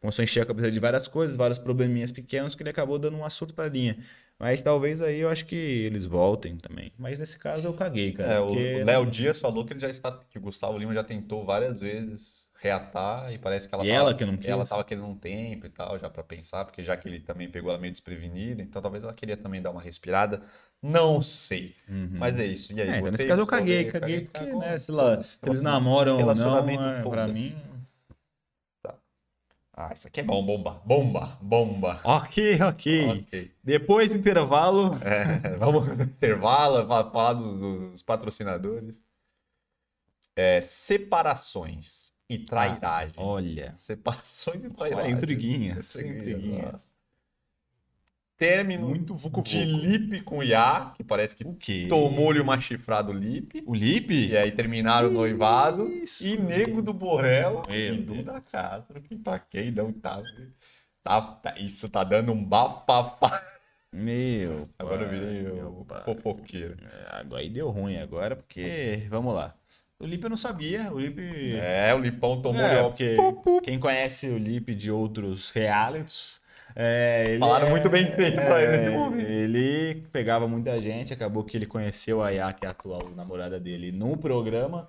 S2: começou a encher a cabeça de várias coisas, vários probleminhas pequenos que ele acabou dando uma surtadinha. Mas talvez aí eu acho que eles voltem também. Mas nesse caso eu caguei, cara.
S1: É,
S2: porque-
S1: o Léo Dias falou que ele já está, que o Gustavo Lima já tentou várias vezes reatar e parece que ela
S2: E
S1: tava,
S2: ela que não quis?
S1: ela tava querendo um tempo e tal, já pra pensar, porque já que ele também pegou ela meio desprevenida, então talvez ela queria também dar uma respirada. Não sei.
S2: Uhum.
S1: Mas é isso. E aí,
S2: É, então nesse caso eu caguei,
S1: dele,
S2: caguei, porque,
S1: cagou.
S2: né, sei lá, se eles namoram ou não, é, pra mim...
S1: Ah, isso aqui é bom, bomba, bomba, bomba.
S2: Ok, ok.
S1: Ok.
S2: Depois do intervalo,
S1: É, vamos no intervalo, fa- falar do- dos patrocinadores. É, separações e trairagem.
S2: olha,
S1: Separações e
S2: olha,
S1: trairagem.
S2: intriguinha,
S1: Intriguinha,
S2: intriguinha.
S1: Término
S2: Muito vucu
S1: de Lipe com Iá, que parece que tomou-lhe uma chifrada o Lipe.
S2: O Lipe?
S1: E aí terminaram o noivado.
S2: Isso.
S1: E Nego do Borrell
S2: Meu
S1: e. Duda Castro, que pra quem não tá, tá, tá- Isso tá dando um bafafá.
S2: Meu
S1: Agora eu
S2: pai,
S1: virei
S2: meu
S1: o fofoqueiro.
S2: É, Agora aí deu ruim agora, porque, vamos lá. O Lipe eu não sabia, o Lipe...
S1: É, o Lipão tomou
S2: É,
S1: ó,
S2: porque quem conhece o Lipe de outros realities, é,
S1: Falaram
S2: é-
S1: muito bem feito pra ele nesse
S2: é,
S1: momento.
S2: Ele pegava muita gente, acabou que ele conheceu a Yá, que é a atual namorada dele, no programa,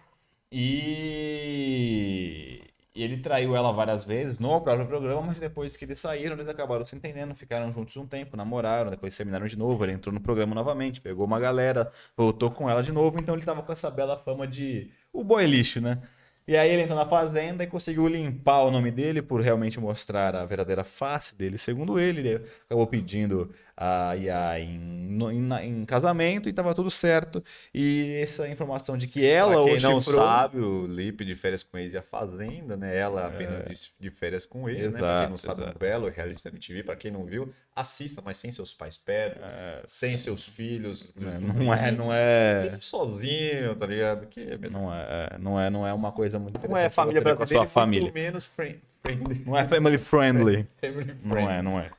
S2: e e ele traiu ela várias vezes no próprio programa, mas depois que eles saíram, eles acabaram se entendendo, ficaram juntos um tempo, namoraram, depois terminaram de novo, ele entrou no programa novamente, pegou uma galera, voltou com ela de novo, então ele tava com essa bela fama de o boy lixo, né? E aí ele entrou na fazenda e conseguiu limpar o nome dele por realmente mostrar a verdadeira face dele. Segundo ele, ele acabou pedindo a Iá em, em, em casamento e tava tudo certo. E essa informação de que ela
S1: pra
S2: o
S1: não
S2: chifrou-
S1: sabe, o Lipe de férias com ex e a Fazenda, né? Ela apenas de, de férias com ele, né? Pra quem não
S2: É. Exato,
S1: sabe,
S2: exato.
S1: um belo reality da MTV. Pra quem não viu, assista, mas sem seus pais perto, sem seus filhos.
S2: É, Não é, não é.
S1: Sempre sozinho, tá ligado? Que
S2: Não é, não é, não é uma coisa muito
S1: não é família
S2: ver com a
S1: brasileira,
S2: sua família.
S1: menos friend, friendly.
S2: Não é family friendly.
S1: Family
S2: Não
S1: friendly.
S2: é, não é.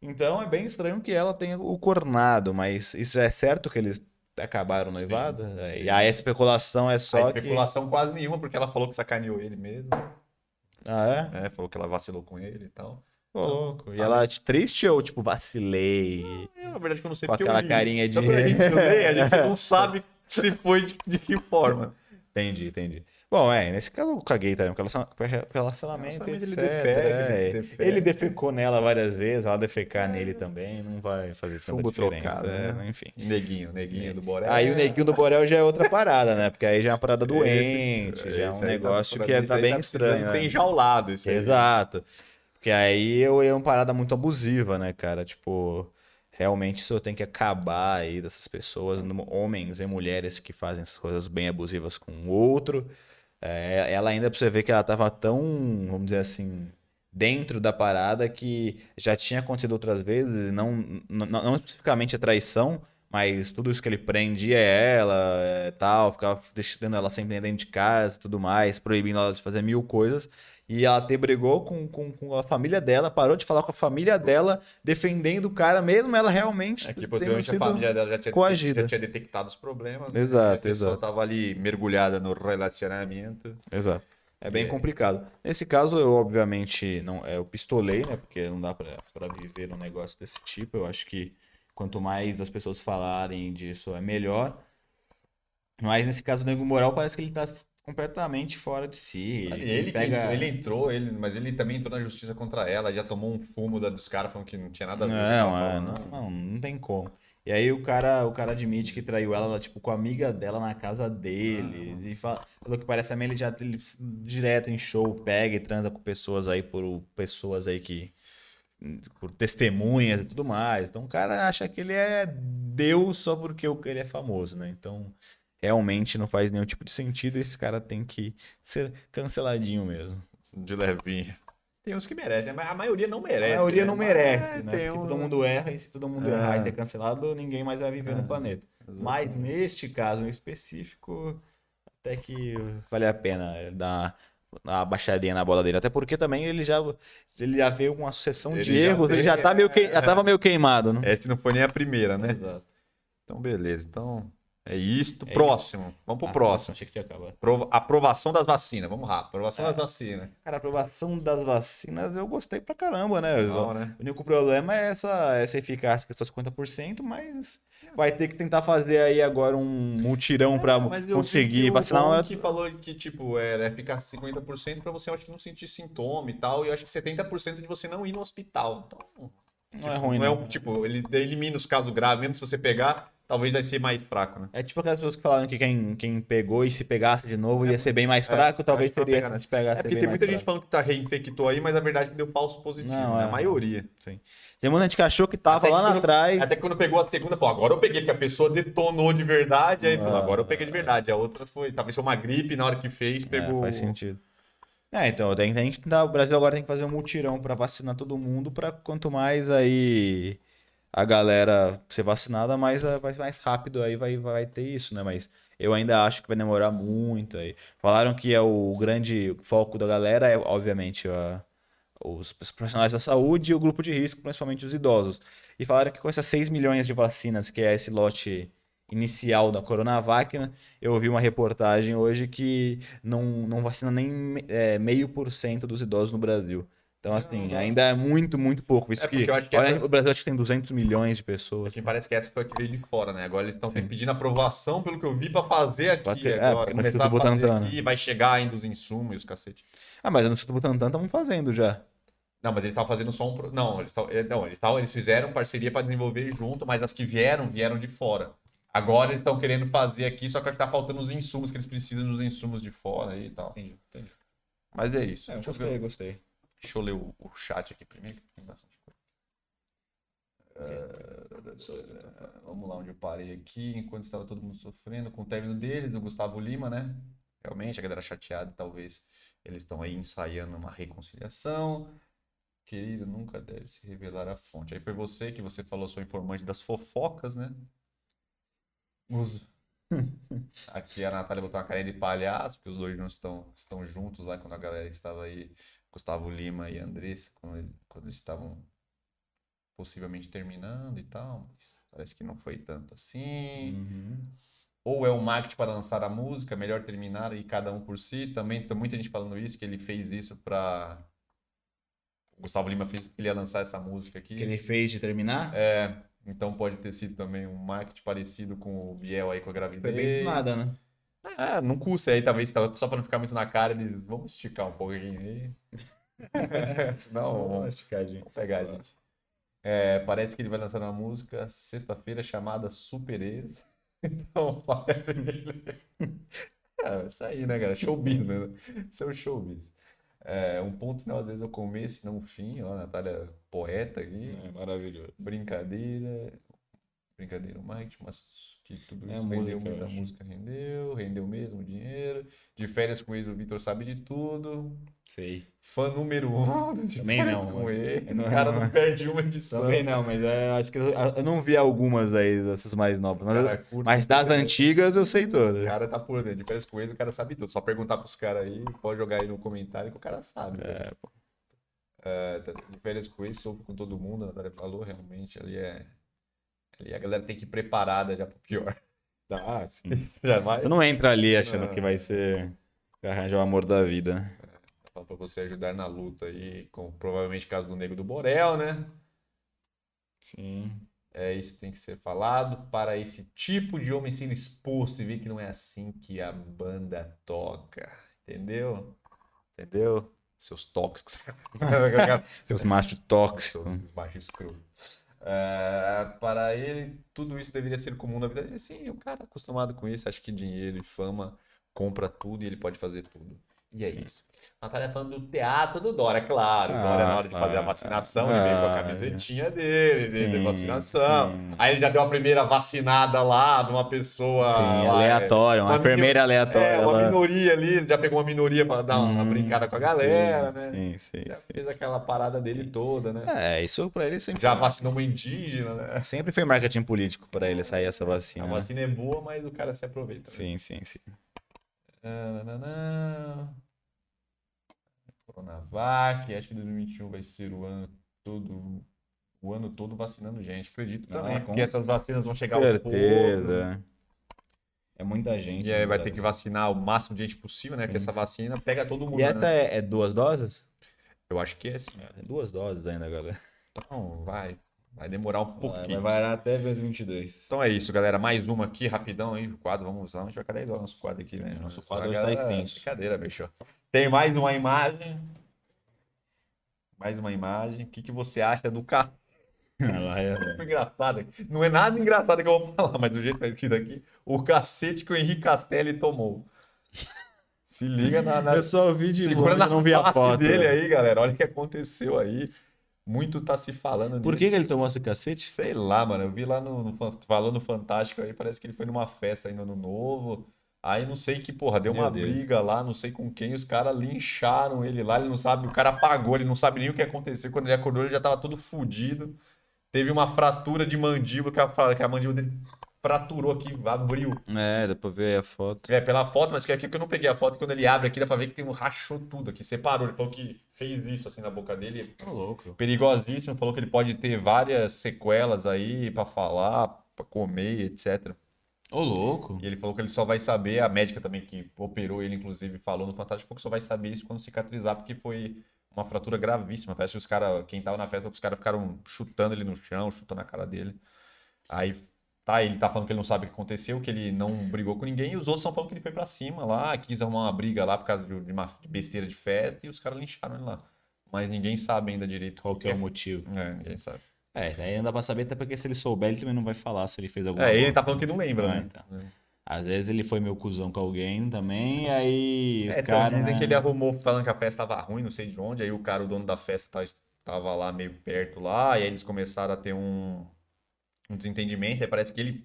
S2: Então é bem estranho que ela tenha o cornado, mas isso é certo que eles acabaram noivado? É,
S1: sim.
S2: E a especulação é só
S1: A
S2: que.
S1: especulação quase nenhuma, porque ela falou que sacaneou ele mesmo.
S2: Ah, é?
S1: É, falou que ela vacilou com ele e tal.
S2: Pô, louco. E
S1: Ah,
S2: ela triste ou tipo, vacilei?
S1: É, na verdade que eu não sei
S2: Com
S1: porque eu
S2: aquela
S1: li.
S2: carinha de-
S1: Só pra gente ler, a gente não sabe se foi de, de que forma.
S2: Entendi, entendi. Bom, é, nesse caso eu caguei também, porque relaciona- relacionamento,
S1: Relacionamento,
S2: etc.
S1: ele defere,
S2: é.
S1: ele defere.
S2: Ele defecou nela várias vezes, ela defecar nele também, não vai fazer tanta
S1: Chumbo
S2: diferença.
S1: trocado,
S2: é,
S1: né?
S2: Enfim.
S1: Neguinho, neguinho do Borel.
S2: Aí o neguinho do Borel já é outra parada, né? Porque aí já é uma parada doente,
S1: Esse-
S2: já é um
S1: aí
S2: negócio
S1: tá-
S2: que é, tá
S1: aí
S2: bem
S1: precisando
S2: estranho. Né?
S1: enjaulado esse aí.
S2: Exato. Porque aí eu é uma parada muito abusiva, né, cara? Tipo, realmente isso tem que acabar aí dessas pessoas, homens e mulheres que fazem essas coisas bem abusivas com o outro. É, ela ainda pra você ver que ela tava tão, vamos dizer assim, dentro da parada que já tinha acontecido outras vezes, não, não, não especificamente a traição, mas tudo isso que ele prendia ela, é, tal, ficava deixando ela sempre dentro de casa e tudo mais, proibindo ela de fazer mil coisas. E ela até brigou com, com, com a família dela, parou de falar com a família dela, defendendo o cara, mesmo ela realmente
S1: É que possivelmente a família dela já tinha,
S2: coagida.
S1: já tinha detectado os problemas. né?
S2: Exato,
S1: A pessoa
S2: exato.
S1: tava ali mergulhada no relacionamento.
S2: Exato. É bem
S1: É.
S2: complicado. Nesse caso, eu obviamente não, é, eu pistolei, né? Porque não dá pra viver um negócio desse tipo. Eu acho que quanto mais as pessoas falarem disso, é melhor. Mas nesse caso, o Nego Moral parece que ele tá completamente fora de si.
S1: Ele, que
S2: pega.
S1: entrou, ele entrou, ele, mas ele também entrou na justiça contra ela, já tomou um fumo da, dos caras falando que não tinha nada a ver.
S2: Não, é, não, não, não tem como. E aí o cara, o cara admite que traiu ela, ela, tipo, com a amiga dela na casa deles. E fala, pelo que parece também, ele já ele, direto em show pega e transa com pessoas aí por pessoas aí que. por testemunhas e tudo mais. Então o cara acha que ele é Deus só porque o- ele é famoso, né? Então realmente não faz nenhum tipo de sentido. Esse cara tem que ser canceladinho mesmo.
S1: De levinho. Tem uns que merecem, mas a maioria não merece.
S2: A maioria
S1: né?
S2: não
S1: Mas
S2: merece, né?
S1: um-
S2: todo mundo erra e se todo mundo
S1: É.
S2: errar e ser cancelado, ninguém mais vai viver no
S1: É.
S2: planeta. Mas
S1: Exatamente.
S2: neste caso em específico, até que vale a pena dar uma baixadinha na bola dele. Até porque também ele já, ele já veio com uma sucessão de
S1: Ele já
S2: erros, ele
S1: tem-
S2: já tá meio que, já tava meio queimado, né?
S1: Essa não foi nem a primeira, né?
S2: Exato.
S1: Então, beleza. Então, É isto.
S2: É
S1: próximo. Vamos pro
S2: Ah,
S1: próximo.
S2: Achei que tinha acabado.
S1: Prova- Aprovação das vacinas. Vamos rápido. Aprovação
S2: É.
S1: das vacinas.
S2: Cara, aprovação das vacinas eu gostei pra caramba, né?
S1: Não, né?
S2: O único problema é essa, essa eficácia que é só 50%, mas vai ter que tentar fazer aí agora um mutirão pra
S1: É, vi
S2: conseguir
S1: o
S2: vacinar uma...
S1: que falou que, tipo, é, ficar 50% pra você, eu acho que não sentir sintoma e tal. E eu acho que 70% de você não ir no hospital. Então,
S2: Não é ruim,
S1: não é
S2: não.
S1: um, tipo, ele elimina os casos graves, mesmo se você pegar, talvez vai ser mais fraco, né?
S2: É tipo aquelas pessoas que falaram que quem, quem pegou e se pegasse de novo ia ser bem mais fraco,
S1: é,
S2: talvez seria
S1: pegar, né?
S2: se pegasse
S1: É porque tem muita gente
S2: fraco.
S1: falando que tá reinfectou aí, mas a verdade é que deu falso positivo,
S2: Não,
S1: né?
S2: é.
S1: A maioria.
S2: Tem muita gente que achou que tava
S1: Até
S2: lá
S1: quando-
S2: atrás.
S1: Até quando pegou a segunda, falou, agora eu peguei, porque a pessoa detonou de verdade, aí falou,
S2: Ah.
S1: agora eu peguei de verdade. A outra foi, talvez foi uma gripe, na hora que fez, pegou...
S2: É, faz sentido. É, então, tem, tem que o Brasil agora tem que fazer um mutirão pra vacinar todo mundo, pra quanto mais aí a galera ser vacinada, mais ah, vai mais rápido aí vai, vai ter isso, né? Mas eu ainda acho que vai demorar muito aí. Falaram que é o grande foco da galera é, obviamente, a- os profissionais da saúde e o grupo de risco, principalmente os idosos. E falaram que com essas 6 milhões de vacinas, que é esse lote inicial da Coronavac, né? Eu vi uma reportagem hoje que não, não vacina nem é, meio por cento dos idosos no Brasil. Então, assim, ainda é muito, muito pouco. Isso
S1: É, porque
S2: que,
S1: eu acho que
S2: olha,
S1: essa-
S2: o Brasil acho que tem 200 milhões de pessoas.
S1: Porque parece que essa foi a que veio de fora, né? Agora eles estão pedindo aprovação, pelo que eu vi, pra fazer aqui
S2: Pra ter- é,
S1: agora.
S2: no
S1: começar a fazer
S2: Butantan, né?
S1: aqui, vai chegar ainda os insumos e os cacete.
S2: Ah, mas no Instituto Butantan estamos fazendo já.
S1: Não, mas eles estavam fazendo só um... Não, eles, tavam- é, não, eles, tavam- eles fizeram parceria para desenvolver junto, mas as que vieram, vieram de fora. Agora eles estão querendo fazer aqui, só que acho que tá faltando os insumos, que eles precisam dos insumos de fora e tal.
S2: Entendi, entendi.
S1: Mas é isso.
S2: É,
S1: eu ver-
S2: gostei, gostei.
S1: Deixa eu ler o, o chat aqui primeiro. que tem bastante coisa. É, vamos lá onde eu parei aqui. Enquanto estava todo mundo sofrendo com o término deles, o Gustavo Lima, né? Realmente, a galera chateada, talvez eles estão aí ensaiando uma reconciliação. Querido, nunca deve se revelar a fonte. Aí foi você que você falou, sou informante das fofocas, né? Os... Aqui a Natália botou uma carinha de palhaço, porque os dois não estão, estão juntos lá quando a galera estava aí, Gustavo Lima e Andressa, quando eles, quando eles estavam possivelmente terminando e tal, mas parece que não foi tanto assim.
S2: Uhum.
S1: Ou é o marketing para lançar a música, melhor terminar e cada um por si. Também tem muita gente falando isso, que ele fez isso para. Gustavo Lima fez ele ia lançar essa música aqui.
S2: Que ele fez de terminar?
S1: É, então pode ter sido também um marketing parecido com o Biel aí com a
S2: Foi
S1: gravidez.
S2: bem do nada, né?
S1: É, não custa aí, talvez, só para não ficar muito na cara, eles vamos esticar um pouquinho aí. Senão, vamos,
S2: esticadinho.
S1: vamos pegar gente. É, parece que ele vai lançar uma música sexta-feira chamada Supereza. Então, parece que ele... É, isso aí, né, cara? Showbiz, né? Isso é o showbiz. É, um ponto final, às vezes, é o começo e não o fim. Ó, a Natália, poeta aqui.
S2: É maravilhoso.
S1: Brincadeira. Brincadeira, o marketing, mas que tudo
S2: É
S1: isso
S2: a
S1: rendeu,
S2: música,
S1: muita música rendeu, rendeu mesmo dinheiro. De férias com ex, o Vitor sabe de tudo.
S2: Sei.
S1: Fã número um de
S2: Também
S1: férias
S2: não,
S1: com ex.
S2: Não,
S1: O cara
S2: não.
S1: não perde uma edição.
S2: Também não, mas é, acho que eu, eu não vi algumas aí dessas mais novas. Mas,
S1: Cara, curte
S2: mas das
S1: né?
S2: antigas eu sei
S1: O
S2: todas.
S1: cara tá por dentro. De férias com ex, o cara sabe tudo. Só perguntar pros caras aí, pode jogar aí no comentário que o cara sabe. velho.
S2: É, pô.
S1: É, tá- de férias com ex, sofro com todo mundo. A Natália falou, realmente, ali é. Ali a galera tem que ir preparada já pro pior.
S2: Ah, sim.
S1: já vai.
S2: Você não entra ali achando
S1: Não.
S2: que vai ser. vai arranjar o amor da vida. né?
S1: Fala pra você ajudar na luta aí, com provavelmente o caso do Nego do Borel, né?
S2: Sim.
S1: É, isso tem que ser falado para esse tipo de homem ser exposto e ver que não é assim que a banda toca. Entendeu? Entendeu? Seus tóxicos.
S2: Seus machos tóxicos.
S1: Seus machos escrotos. É, para ele, tudo isso deveria ser comum na vida dele. Sim, o cara acostumado com isso, acha que dinheiro e fama compra tudo e ele pode fazer tudo. E é
S2: Sim.
S1: isso. Natália falando do teatro do Dória, claro. O Dória, na hora de fazer a
S2: Ah,
S1: vacinação, ele veio com a
S2: ah,
S1: camisetinha dele, de, de
S2: Sim,
S1: vacinação.
S2: sim.
S1: Aí ele já deu a primeira vacinada lá de uma pessoa.
S2: Sim,
S1: lá,
S2: aleatória, uma,
S1: uma
S2: enfermeira aleatória.
S1: É, uma minoria ali, ele já pegou uma minoria para dar uma
S2: Hum,
S1: brincada com a galera,
S2: sim,
S1: né?
S2: Sim, sim,
S1: Já
S2: sim.
S1: fez aquela parada dele toda, né?
S2: É, isso pra ele sempre.
S1: Já vacinou uma indígena, né?
S2: Sempre foi marketing político pra ele sair essa
S1: A
S2: vacina. né?
S1: vacina é boa, mas o cara se aproveita. né?
S2: Sim, sim, sim.
S1: Ah, nananã. Coronavac, acho que 2021 vai ser o ano todo, o ano todo vacinando gente. Acredito
S2: Ah,
S1: também,
S2: com
S1: porque essas vacinas vão chegar aos poucos.
S2: Certeza. É muita gente.
S1: E aí vai
S2: né?
S1: ter que vacinar o máximo de gente possível, né?
S2: Sim,
S1: que essa
S2: sim.
S1: vacina pega todo mundo.
S2: E essa
S1: né?
S2: é, é duas doses?
S1: Eu acho que é assim.
S2: É, duas doses ainda, galera.
S1: Então, vai. Vai demorar um pouquinho.
S2: vai varar até vezes 22.
S1: Então é isso, galera. Mais uma aqui, rapidão aí. O quadro, vamos usar. A gente vai 10 horas nosso quadro aqui, né?
S2: Nosso quadro tá
S1: galera-
S2: extenso.
S1: Brincadeira, bicho. Tem mais uma imagem. Mais uma imagem. O que, que você acha do café?
S2: Lá é-
S1: engraçado. Não é nada engraçado que eu vou falar, mas do jeito que tá escrito aqui, o cacete que o Henrique Castelli tomou. Se liga na, na
S2: Eu só vi de
S1: segura
S2: longe,
S1: na
S2: não vi a foto.
S1: dele aí, galera. Olha o que aconteceu aí. Muito tá se falando
S2: Por que, que ele tomou esse cacete?
S1: Sei lá, mano. Eu vi lá no, no falando no Fantástico aí, parece que ele foi numa festa aí no Ano Novo. Aí não sei que, porra, deu
S2: Meu
S1: uma
S2: Deus.
S1: briga lá, não sei com quem, os caras lincharam ele lá, ele não sabe, o cara apagou, ele não sabe nem o que aconteceu. Quando ele acordou, ele já tava todo fudido. Teve uma fratura de mandíbula, que a, que a mandíbula dele fraturou aqui, abriu.
S2: É, dá pra ver a foto.
S1: É, pela foto, mas que aqui que eu não peguei a foto, quando ele abre aqui, dá pra ver que tem um rachou tudo aqui, separou. Ele falou que fez isso assim na boca dele,
S2: Tá louco.
S1: perigosíssimo, falou que ele pode ter várias sequelas aí pra falar, pra comer, etc.
S2: Ô, louco.
S1: E ele falou que ele só vai saber, a médica também que operou ele, inclusive, falou no Fantástico, que só vai saber isso quando cicatrizar, porque foi uma fratura gravíssima. Parece que os caras, quem tava na festa, os caras ficaram chutando ele no chão, chutando a cara dele. Aí, tá, ele tá falando que ele não sabe o que aconteceu, que ele não brigou com ninguém, e os outros estão falando que ele foi pra cima lá, quis arrumar uma briga lá por causa de uma besteira de festa, e os caras lincharam ele lá. Mas ninguém sabe ainda direito
S2: Qual que é o motivo?
S1: É, ninguém sabe.
S2: É, aí não dá pra saber, até porque se ele souber, ele também não vai falar se ele fez alguma
S1: É, ele
S2: coisa.
S1: tá falando que não lembra,
S2: Ah,
S1: né?
S2: então. Às vezes ele foi meio cuzão com alguém também, aí
S1: É, então,
S2: caras.
S1: dizem
S2: né?
S1: que ele arrumou falando que a festa tava ruim, não sei de onde. Aí o cara, o dono da festa, tá- tava lá meio perto lá, e aí eles começaram a ter um, um desentendimento. Aí parece que ele.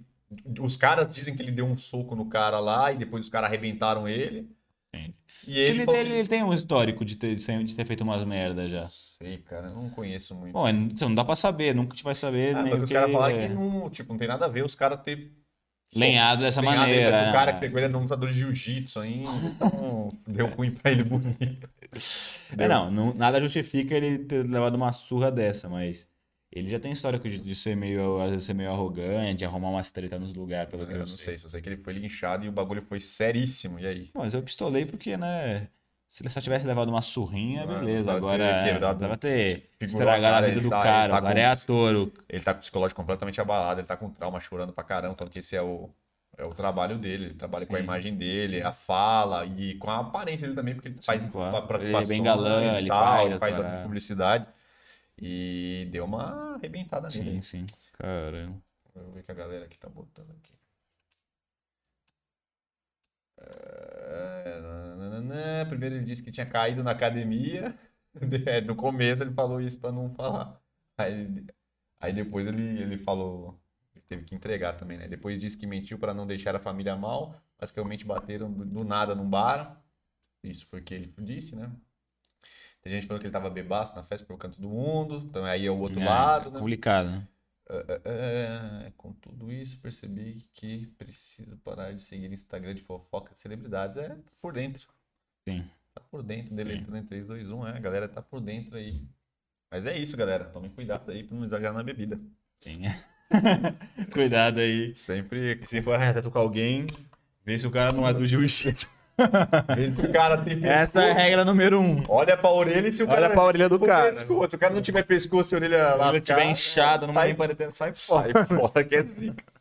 S1: Os caras dizem que ele deu um soco no cara lá, e depois os caras arrebentaram ele.
S2: Sim.
S1: E ele.
S2: Ele,
S1: falou
S2: ele, ele tem um histórico de ter, de ter feito umas merdas já.
S1: Não sei, cara, eu não conheço muito.
S2: Bom, então não dá pra saber, nunca te vai saber.
S1: Ah,
S2: nem
S1: os caras falaram
S2: é
S1: que não, tipo, não tem nada a ver, os caras teve.
S2: lenhado dessa
S1: lenhado ele,
S2: maneira.
S1: que O cara
S2: né?
S1: que pegou ele era um lutador de jiu-jitsu ainda, então deu ruim pra ele bonito.
S2: É, não, não- nada justifica ele ter levado uma surra dessa, mas ele já tem histórico de, de ser meio, às vezes ser meio arrogante, de arrumar umas treta nos lugares, pelo que
S1: Eu
S2: eu,
S1: não sei, só sei que ele foi linchado e o bagulho foi seríssimo. E aí?
S2: Mas eu pistolei porque, né, se ele só tivesse levado uma surrinha, beleza. Agora,
S1: quebrado-
S2: dava ter estragado a vida do
S1: tá-
S2: cara.
S1: tá
S2: cara
S1: com-
S2: é ator.
S1: Ele tá com o psicológico completamente abalado, ele tá com trauma, chorando pra caramba, falando que esse é o, é o trabalho dele, ele trabalha com a
S2: Sim.
S1: imagem dele, a fala e com a aparência dele também, porque ele faz
S2: claro.
S1: pra-
S2: Ele é bem galã,
S1: e
S2: ele
S1: tal,
S2: faz
S1: ele faz bastante
S2: paradas.
S1: publicidade. E deu uma arrebentada nele.
S2: Sim, sim. Caramba.
S1: Vou ver o que a galera aqui tá botando aqui. É. Primeiro ele disse que tinha caído na academia. É, No começo ele falou isso pra não falar. Aí, aí depois ele, ele falou. Ele teve que entregar também, né? Depois disse que mentiu para não deixar a família mal. Basicamente bateram do, do nada num bar. Isso foi o que ele disse, né? Tem gente falando que ele tava bebaço na festa provocando todo mundo. Então aí é o outro
S2: É,
S1: lado,
S2: é
S1: né?
S2: complicado, né?
S1: É, com tudo isso, percebi que preciso parar de seguir Instagram de fofoca de celebridades. É, tá por dentro.
S2: Sim.
S1: Tá por dentro, deletando em 3, 2, 1, é, a galera tá por dentro aí. Mas é isso, galera. Tomem cuidado aí pra não exagerar na bebida.
S2: Sim. Cuidado aí.
S1: Sempre.
S2: Se for reto com alguém, vê se o cara não é do jiu-jitsu.
S1: Cara tem
S2: Essa é a regra número um.
S1: Olha pra orelha e se o
S2: Olha
S1: cara.
S2: pra orelha do cara.
S1: pescoço. Se o cara não tiver pescoço e orelha
S2: Se ele
S1: lascada,
S2: tiver inchado, não
S1: sai
S2: vai parecer, sai fora.
S1: Sai fora que é zica.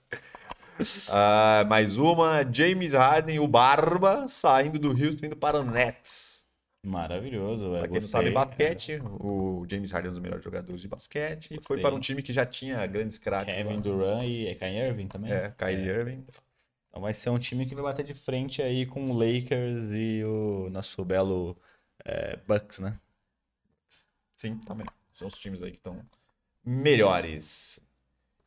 S1: Ah, mais uma. James Harden, o Barba, saindo do Houston indo para o Nets.
S2: Maravilhoso, velho.
S1: Pra quem não
S2: Gostei.
S1: sabe basquete, o James Harden é um dos melhores jogadores de basquete. E foi
S2: Gostei.
S1: para um time que já tinha grandes craques.
S2: Kevin
S1: lá.
S2: Durant e é Kyrie Irving também?
S1: É, Kyrie Irving.
S2: Então vai ser um time que vai bater de frente aí com o Lakers e o nosso belo é, Bucks, né?
S1: Sim, também. São os times aí que estão melhores.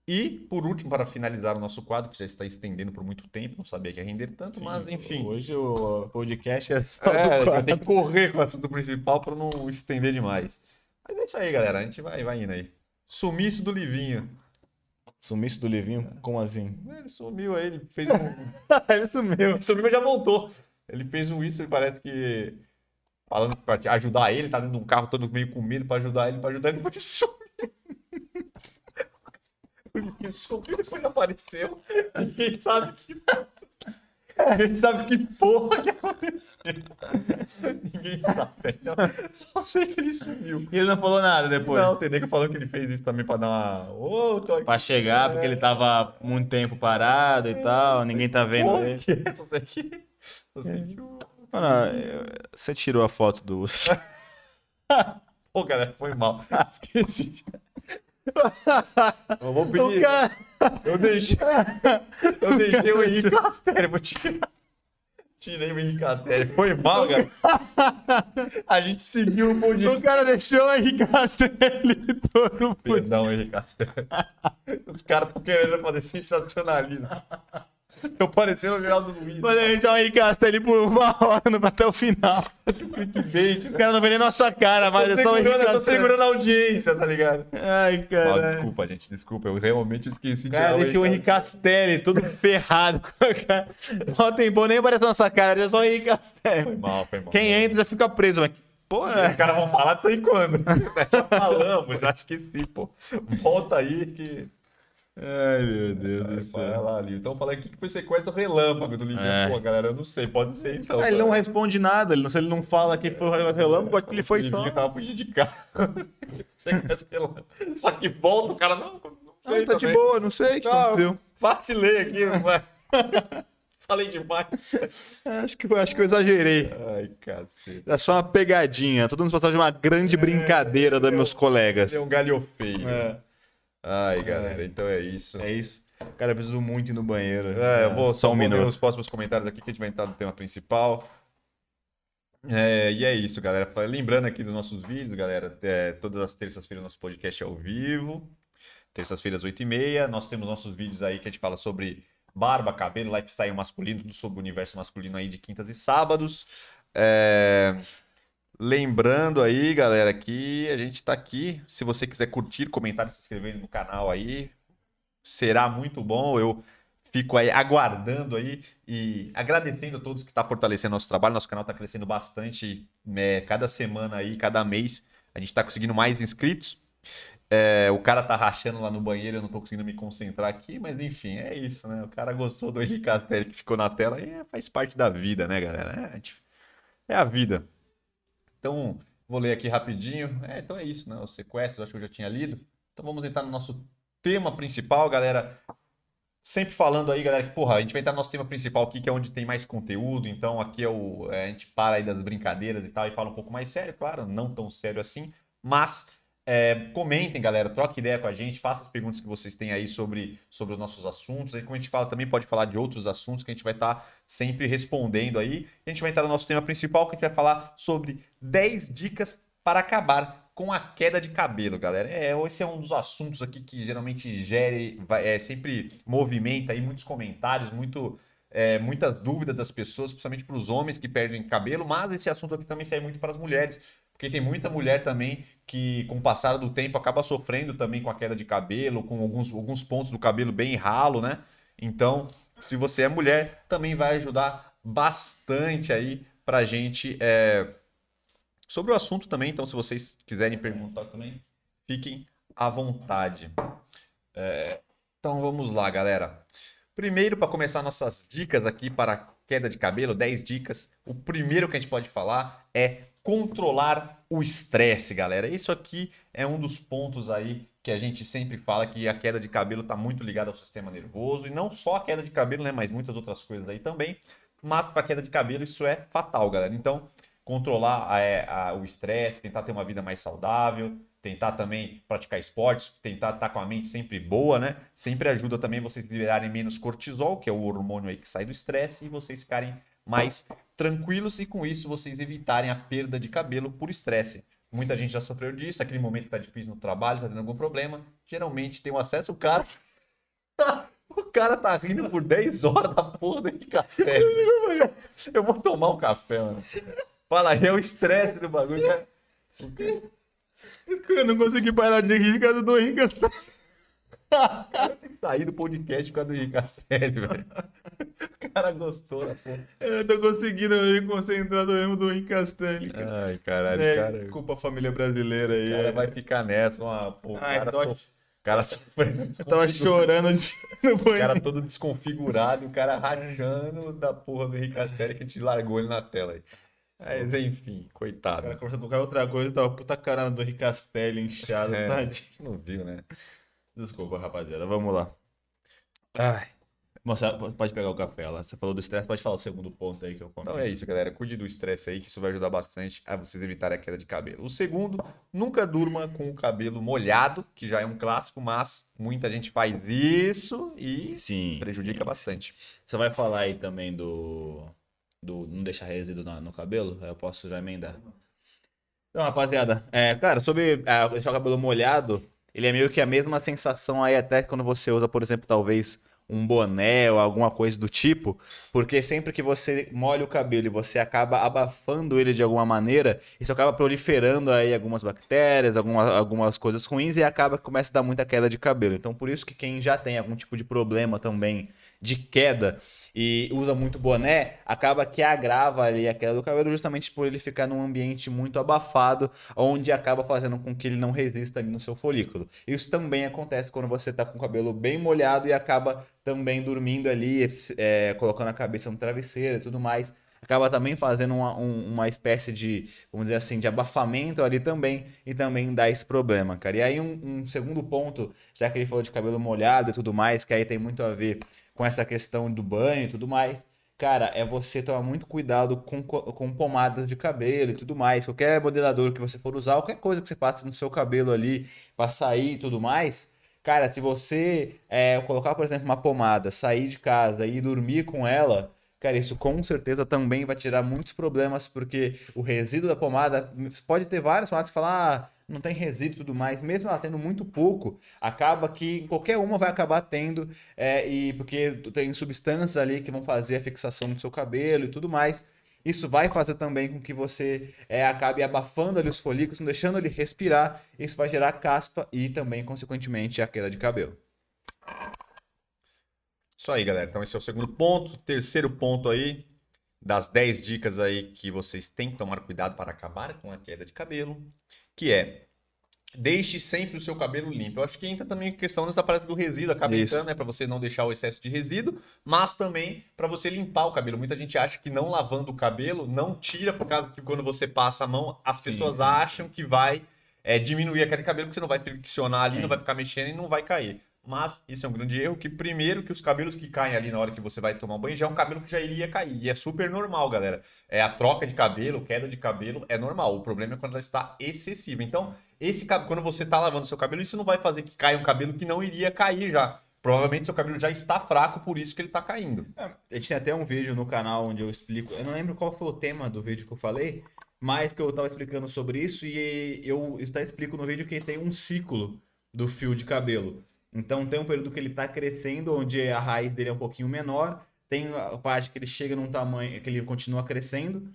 S1: E, por último, para finalizar o nosso quadro, que já está estendendo por muito tempo, não sabia que ia render tanto, mas enfim.
S2: Hoje o podcast é só
S1: É, tem que correr com o assunto principal para não estender demais. Mas é isso aí, galera. A gente vai, vai indo aí. Sumiço do Livinho.
S2: Sumiço do Livinho? Como assim?
S1: Ele sumiu aí, ele fez um.
S2: Ele sumiu.
S1: ele sumiu, mas já voltou. Ele fez um isso, ele parece que. Falando pra te ajudar ele, tá dentro de um carro todo meio com medo pra ajudar ele, pra ajudar ele, depois ele sumiu. O Livinho sumiu, depois apareceu. Ninguém sabe que. Ninguém sabe que porra que aconteceu. Ninguém sabe. Então, só sei que ele sumiu.
S2: E ele não falou nada depois.
S1: Não, tem nego falando que ele fez isso também pra dar uma. Ô, tô aqui.
S2: Pra chegar, porque ele tava muito tempo parado e tal, ninguém tá vendo
S1: Porra,
S2: ele.
S1: que é? Só sei que. Só sei que. o-
S2: Mano, você tirou a foto do.
S1: Pô, galera, foi mal. Esqueci. Eu vou pedir.
S2: cara...
S1: Eu deixei. Eu deixei o Henrique Castelli, vou tirar. Tirei o Henrique Castelli. Foi mal, cara. A gente seguiu o podcast.
S2: o cara deixou o Henrique Castelli todo.
S1: Perdão, Henrique Castelli. Os caras estão querendo fazer sensacionalismo. Tô parecendo o Geraldo Luiz.
S2: Mano, a gente o Henrique Castelli por uma hora no- até o final.
S1: clickbait.
S2: Os caras não veem nem nossa cara, mas é
S1: Tô
S2: só
S1: eu tô segurando a audiência, tá ligado?
S2: Ai,
S1: Mal,
S2: cara.
S1: desculpa, gente, desculpa. Eu realmente esqueci de
S2: Cara, deixa o Henrique Castelli todo ferrado com a cara. Mó tempão, nem aparece a nossa cara, é só o Henrique
S1: Foi
S2: Castelli.
S1: mal, foi mal.
S2: Quem entra já fica preso, mas que porra
S1: Os caras vão falar disso aí quando? já falamos, já esqueci, pô. Volta aí que.
S2: Ai, meu Deus do céu.
S1: lá, Lívio. Então fala aqui que foi sequestro relâmpago do Lívio.
S2: É.
S1: Pô, galera, eu não sei, pode ser então.
S2: Ah, ele não responde nada, ele não, se ele não fala que foi o relâmpago, acho que ele foi
S1: O
S2: só.
S1: Livinho tava fugindo de carro. Sequestro relâmpago. Só que volta, o cara não. Não sei.
S2: Ah, tá de
S1: também.
S2: boa, não sei o que
S1: Ah,
S2: aconteceu.
S1: Vacilei aqui, vai. Falei demais.
S2: Acho que, foi- acho que eu exagerei.
S1: Ai, cacete.
S2: Era só uma pegadinha. Tô dando passagem de uma grande brincadeira dos meus colegas.
S1: Deu um galho feio.
S2: É,
S1: Ai, galera, então é isso.
S2: é isso. Cara, eu preciso muito ir no banheiro.
S1: É, eu vou
S2: só um minuto.
S1: os próximos comentários aqui que a gente vai entrar no tema principal. É, e é isso, galera. Lembrando aqui dos nossos vídeos, galera. é, todas as terças-feiras nosso podcast é ao vivo. Terças-feiras, 8h30. Nós temos nossos vídeos aí que a gente fala sobre barba, cabelo, lifestyle masculino, tudo sobre o universo masculino aí de quintas e sábados. É, Lembrando aí, galera, que a gente tá aqui. Se você quiser curtir, comentar se inscrever no canal aí, será muito bom. Eu fico aí aguardando aí e agradecendo a todos que estão fortalecendo nosso trabalho. Nosso canal está crescendo bastante né, cada semana aí, cada mês. A gente está conseguindo mais inscritos. É, o cara tá rachando lá no banheiro, eu não tô conseguindo me concentrar aqui, mas enfim, é isso, né? O cara gostou do Henrique Castelli que ficou na tela e é, faz parte da vida, né, galera? É, é a vida. Então, vou ler aqui rapidinho. É, então é isso, né? Os sequestros, acho que eu já tinha lido. Então vamos entrar no nosso tema principal, galera. Sempre falando aí, galera, que, porra, a gente vai entrar no nosso tema principal aqui, que é onde tem mais conteúdo. Então, aqui é o. é, a gente para aí das brincadeiras e tal e fala um pouco mais sério, claro, não tão sério assim. Mas é, comentem, galera, troquem ideia com a gente, façam as perguntas que vocês têm aí sobre, sobre os nossos assuntos. Aí, como a gente fala, também pode falar de outros assuntos que a gente vai estar sempre respondendo aí. A gente vai entrar no nosso tema principal, que a gente vai falar sobre 10 dicas para acabar com a queda de cabelo, galera. É, esse é um dos assuntos aqui que geralmente gere, vai- é, sempre movimenta aí muitos comentários, muito, é, muitas dúvidas das pessoas, principalmente para os homens que perdem cabelo, mas esse assunto aqui também serve muito para as mulheres, porque tem muita mulher também que, com o passar do tempo, acaba sofrendo também com a queda de cabelo, com alguns, alguns pontos do cabelo bem ralo, né? Então, se você é mulher, também vai ajudar bastante aí pra gente é, sobre o assunto também. Então, se vocês quiserem perguntar também, fiquem à vontade. É, então, vamos lá, galera. Primeiro, para começar nossas dicas aqui para queda de cabelo, 10 dicas. O primeiro que a gente pode falar é controlar o estresse, galera. Isso aqui é um dos pontos aí que a gente sempre fala que a queda de cabelo está muito ligada ao sistema nervoso e não só a queda de cabelo, né, mas muitas outras coisas aí também. Mas para queda de cabelo isso é fatal, galera. Então, controlar é, a- o estresse, tentar ter uma vida mais saudável, tentar também praticar esportes, tentar estar com a mente sempre boa, né? Sempre ajuda também vocês liberarem menos cortisol, que é o hormônio aí que sai do estresse, e vocês ficarem mais tranquilos e com isso vocês evitarem a perda de cabelo por estresse. Muita gente já sofreu disso, aquele momento que tá difícil no trabalho, tá tendo algum problema, geralmente tem um acesso, o cara. O cara tá rindo por 10 horas da porra do café. Eu vou tomar um café, mano. Fala aí, é o estresse do bagulho. cara. Cara-
S2: Eu não consegui parar de rir por causa do
S1: Tem que sair do podcast por causa do Henrique Castelli, velho. O cara gostou da porra.
S2: Eu tô conseguindo me concentrar no erro do Henrique Castelli. cara.
S1: Ai, caralho,
S2: É,
S1: cara.
S2: Desculpa a família brasileira aí.
S1: O cara
S2: é.
S1: vai ficar nessa, uma, pô, o
S2: Ai,
S1: cara
S2: dói.
S1: sof- cara sofrendo.
S2: Eu tava chorando de... no
S1: O cara todo desconfigurado, o cara rajando da porra do Henrique Castelli que te largou ele na tela aí. Mas enfim,
S2: O
S1: coitado.
S2: cara conversando com outra coisa, tava puta cara do Ricastelli inchado,
S1: É.
S2: tadinho.
S1: Não viu, né?
S2: Desculpa, rapaziada, vamos lá. Ai. Moça, pode pegar o café lá. Você falou do estresse, pode falar o segundo ponto aí que eu comentei.
S1: Então é isso, galera. Cuide do estresse aí, que isso vai ajudar bastante a vocês evitarem a queda de cabelo. O segundo, nunca durma com o cabelo molhado, que já é um clássico, mas muita gente faz isso e
S2: Sim.
S1: prejudica
S2: sim.
S1: bastante.
S2: Você vai falar aí também do. do não deixar resíduo na- no, cabelo? Eu posso já emendar. Então, rapaziada, é, cara, sobre é, deixar o cabelo molhado, ele é meio que a mesma sensação aí até quando você usa, por exemplo, talvez um boné ou alguma coisa do tipo, porque sempre que você molha o cabelo e você acaba abafando ele de alguma maneira, isso acaba proliferando aí algumas bactérias, alguma, algumas coisas ruins e acaba que começa a dar muita queda de cabelo. Então, por isso que quem já tem algum tipo de problema também de queda e usa muito boné, acaba que agrava ali a queda do cabelo justamente por ele ficar num ambiente muito abafado, onde acaba fazendo com que ele não resista ali no seu folículo. Isso também acontece quando você tá com o cabelo bem molhado e acaba também dormindo ali, é, colocando a cabeça no travesseiro e tudo mais. Acaba também fazendo uma, um- uma espécie de, vamos dizer assim, de abafamento ali também, e também dá esse problema, cara. E aí um, um segundo ponto, já que ele falou de cabelo molhado e tudo mais, que aí tem muito a ver com essa questão do banho e tudo mais, cara, é você tomar muito cuidado com, co- com pomadas de cabelo e tudo mais. Qualquer modelador que você for usar, qualquer coisa que você passe no seu cabelo ali pra sair e tudo mais, cara, se você é, colocar, por exemplo, uma pomada, sair de casa e dormir com ela, cara, isso com certeza também vai tirar muitos problemas, porque o resíduo da pomada pode ter várias pomadas que falam, ah, não tem resíduo e tudo mais, mesmo ela tendo muito pouco, acaba que qualquer uma vai acabar tendo é, e porque tem substâncias ali que vão fazer a fixação no seu cabelo e tudo mais. Isso vai fazer também com que você é, acabe abafando ali os folículos, não deixando ele respirar. Isso vai gerar caspa e também, consequentemente, a queda de cabelo.
S1: Isso aí, galera. Então esse é o segundo ponto. Terceiro ponto aí, das 10 dicas aí que vocês têm que tomar cuidado para acabar com a queda de cabelo, que é deixe sempre o seu cabelo limpo. Eu acho que entra também a questão dessa parte do resíduo, acaba
S2: Isso.
S1: entrando, né, para você não deixar o excesso de resíduo, mas também para você limpar o cabelo. Muita gente acha que não lavando o cabelo não tira, por causa que quando você passa a mão, as pessoas
S2: sim.
S1: acham que vai é, diminuir a queda de cabelo, porque você não vai friccionar ali,
S2: Sim.
S1: não vai ficar mexendo e não vai cair. Mas isso é um grande erro, que primeiro que os cabelos que caem ali na hora que você vai tomar banho já é um cabelo que já iria cair. E é super normal, galera. É a troca de cabelo, queda de cabelo é normal. O problema é quando ela está excessiva. Então, esse quando você está lavando seu cabelo, isso não vai fazer que caia um cabelo que não iria cair já. Provavelmente seu cabelo já está fraco, por isso que ele está caindo.
S2: É, a gente tem até um vídeo no canal onde eu explico. Eu não lembro qual foi o tema do vídeo que eu falei, mas que eu estava explicando sobre isso e eu até explico no vídeo que tem um ciclo do fio de cabelo. Então tem um período que ele está crescendo, onde a raiz dele é um pouquinho menor, tem a parte que ele chega num tamanho que ele continua crescendo.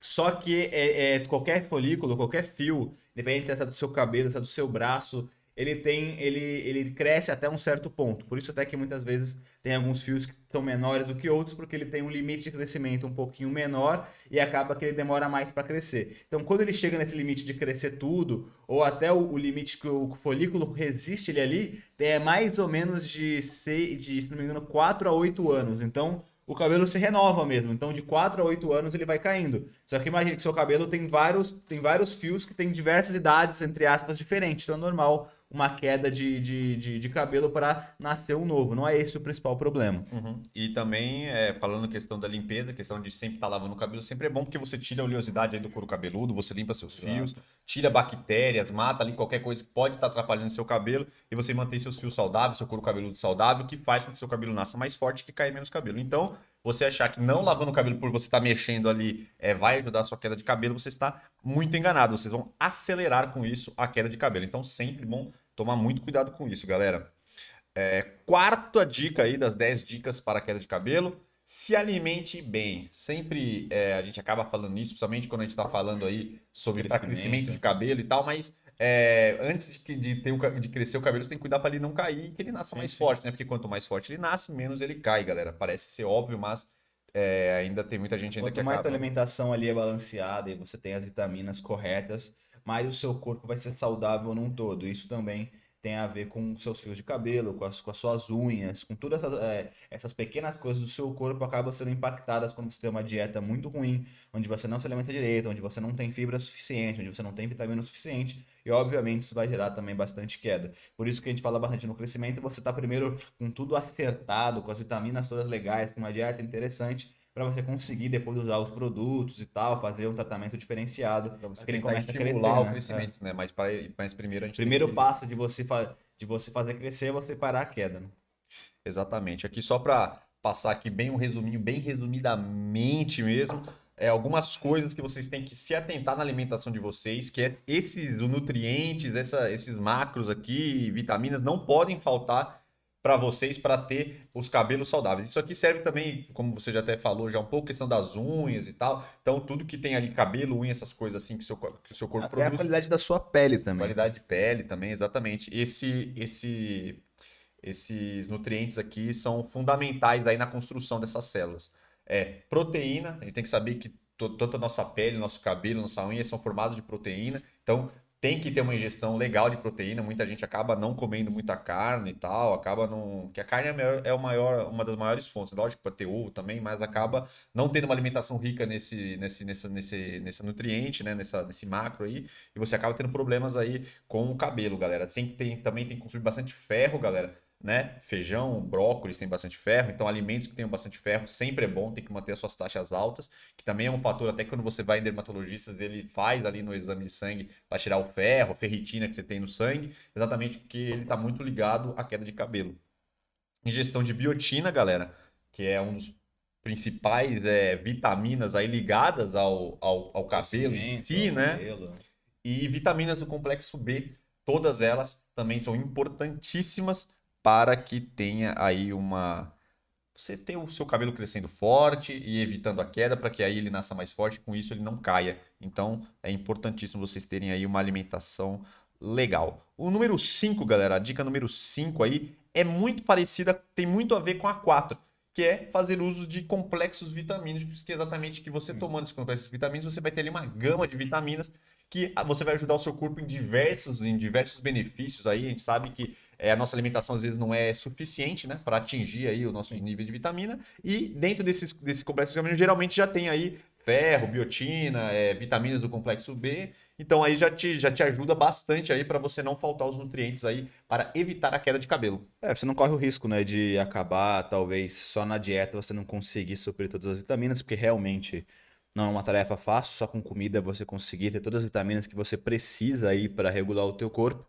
S2: Só que é, é, qualquer folículo, qualquer fio, independente se é do seu cabelo, se é do seu braço, ele tem, ele, ele cresce até um certo ponto. Por isso até que muitas vezes tem alguns fios que são menores do que outros, porque ele tem um limite de crescimento um pouquinho menor e acaba que ele demora mais para crescer. Então, quando ele chega nesse limite de crescer tudo, ou até o, o limite que o folículo resiste ele ali, é mais ou menos de, seis, de se não me engano, 4 a 8 anos. Então, o cabelo se renova mesmo. Então, de 4 a 8 anos ele vai caindo. Só que imagine que seu cabelo tem vários, tem vários fios que têm diversas idades, entre aspas, diferentes. Então é normal uma queda de, de, de, de cabelo para nascer um novo. Não é esse o principal problema.
S1: Uhum. E também, é, falando questão da limpeza, questão de sempre estar lavando o cabelo, sempre é bom porque você tira a oleosidade aí do couro cabeludo, você limpa seus fios, tira bactérias, mata ali qualquer coisa que pode estar atrapalhando seu cabelo e você mantém seus fios saudáveis, seu couro cabeludo saudável, que faz com que seu cabelo nasça mais forte e que caia menos cabelo. Então, você achar que não lavando o cabelo por você estar mexendo ali é, vai ajudar a sua queda de cabelo, você está muito enganado. Vocês vão acelerar com isso a queda de cabelo. Então, sempre bom tomar muito cuidado com isso, galera. É, quarta dica aí das 10 dicas para a queda de cabelo. Se alimente bem. Sempre é, a gente acaba falando isso, principalmente quando a gente está falando aí sobre
S2: Crescimento.
S1: crescimento de cabelo e tal, mas é, antes de, de ter o de crescer o cabelo, você tem que cuidar para ele não cair e que ele nasça
S2: Sim,
S1: mais
S2: sim.
S1: forte, né? Porque quanto mais forte ele nasce, menos ele cai, galera. Parece ser óbvio, mas é, ainda tem muita gente ainda que
S2: Quanto mais tua
S1: acaba.
S2: alimentação ali é balanceada e você tem as vitaminas corretas, mais o seu corpo vai ser saudável num todo. Isso também tem a ver com seus fios de cabelo, com as, com as suas unhas, com todas essas, é, essas pequenas coisas do seu corpo acabam sendo impactadas quando você tem uma dieta muito ruim, onde você não se alimenta direito, onde você não tem fibra suficiente, onde você não tem vitamina suficiente, e obviamente isso vai gerar também bastante queda. Por isso que a gente fala bastante no crescimento, você está primeiro com tudo acertado, com as vitaminas todas legais, com uma dieta interessante, para você conseguir depois usar os produtos e tal, fazer um tratamento diferenciado.
S1: Pra você
S2: que ele começa a crescer,
S1: o
S2: né?
S1: crescimento, né? Mas, para, mas primeiro a gente
S2: Primeiro
S1: que-
S2: passo de você, fa- de você fazer crescer é você parar a queda. Né?
S1: Exatamente. Aqui só para passar aqui bem um resuminho, bem resumidamente mesmo, é algumas coisas que vocês têm que se atentar na alimentação de vocês, que é esses nutrientes, essa- esses macros aqui, vitaminas, não podem faltar para vocês para ter os cabelos saudáveis. Isso aqui serve também, como você já até falou, já um pouco questão das unhas e tal. Então, tudo que tem ali cabelo, unha, essas coisas assim que o seu, que o seu corpo
S2: Até a
S1: produz,
S2: qualidade da sua pele também.
S1: Qualidade de pele também, exatamente. Esse, esse, esses nutrientes aqui são fundamentais aí na construção dessas células. É proteína, a gente tem que saber que to- tanto a nossa pele, nosso cabelo, nossa unha são formados de proteína. Então, tem que ter uma ingestão legal de proteína. Muita gente acaba não comendo muita carne e tal, acaba não. Que a carne é, maior- é maior, uma das maiores fontes. Lógico, para ter ovo também, mas acaba não tendo uma alimentação rica nesse, nesse, nesse, nesse, nesse nutriente, né? Nessa, nesse macro aí. E você acaba tendo problemas aí com o cabelo, galera. Assim, tem, também tem que consumir bastante ferro, galera. Né? Feijão, brócolis tem bastante ferro, então alimentos que tenham bastante ferro sempre é bom, tem que manter as suas taxas altas, que também é um fator, até quando você vai em dermatologistas, ele faz ali no exame de sangue para tirar o ferro, a ferritina que você tem no sangue, exatamente porque ele está muito ligado à queda de cabelo. Ingestão de biotina, galera, que é um dos principais é, vitaminas aí ligadas ao, ao, ao cabelo em si, né?
S2: cabelo.
S1: E vitaminas do complexo B, todas elas também são importantíssimas para que tenha aí uma. Você ter o seu cabelo crescendo forte e evitando a queda, para que aí ele nasça mais forte, com isso ele não caia. Então é importantíssimo vocês terem aí uma alimentação legal. O número 5, galera, a dica número 5 aí é muito parecida, tem muito a ver com a 4, que é fazer uso de complexos vitamínicos, que é exatamente que você
S2: Sim.
S1: tomando esses complexos vitamínicos, você vai ter ali uma gama de vitaminas que ah, você vai ajudar o seu corpo em diversos, em diversos benefícios aí. A gente sabe que eh, a nossa alimentação às vezes não é suficiente, né, para atingir aí os nossos níveis de vitamina. E dentro desses, desse complexo vitamínico, geralmente já tem aí ferro, biotina, eh, vitaminas do complexo B. Então aí já te, já te ajuda bastante aí para você não faltar os nutrientes aí para evitar a queda de cabelo.
S2: É, você não corre o risco, né, de acabar, talvez, só na dieta você não conseguir suprir todas as vitaminas, porque realmente não é uma tarefa fácil, só com comida você conseguir ter todas as vitaminas que você precisa aí para regular o teu corpo.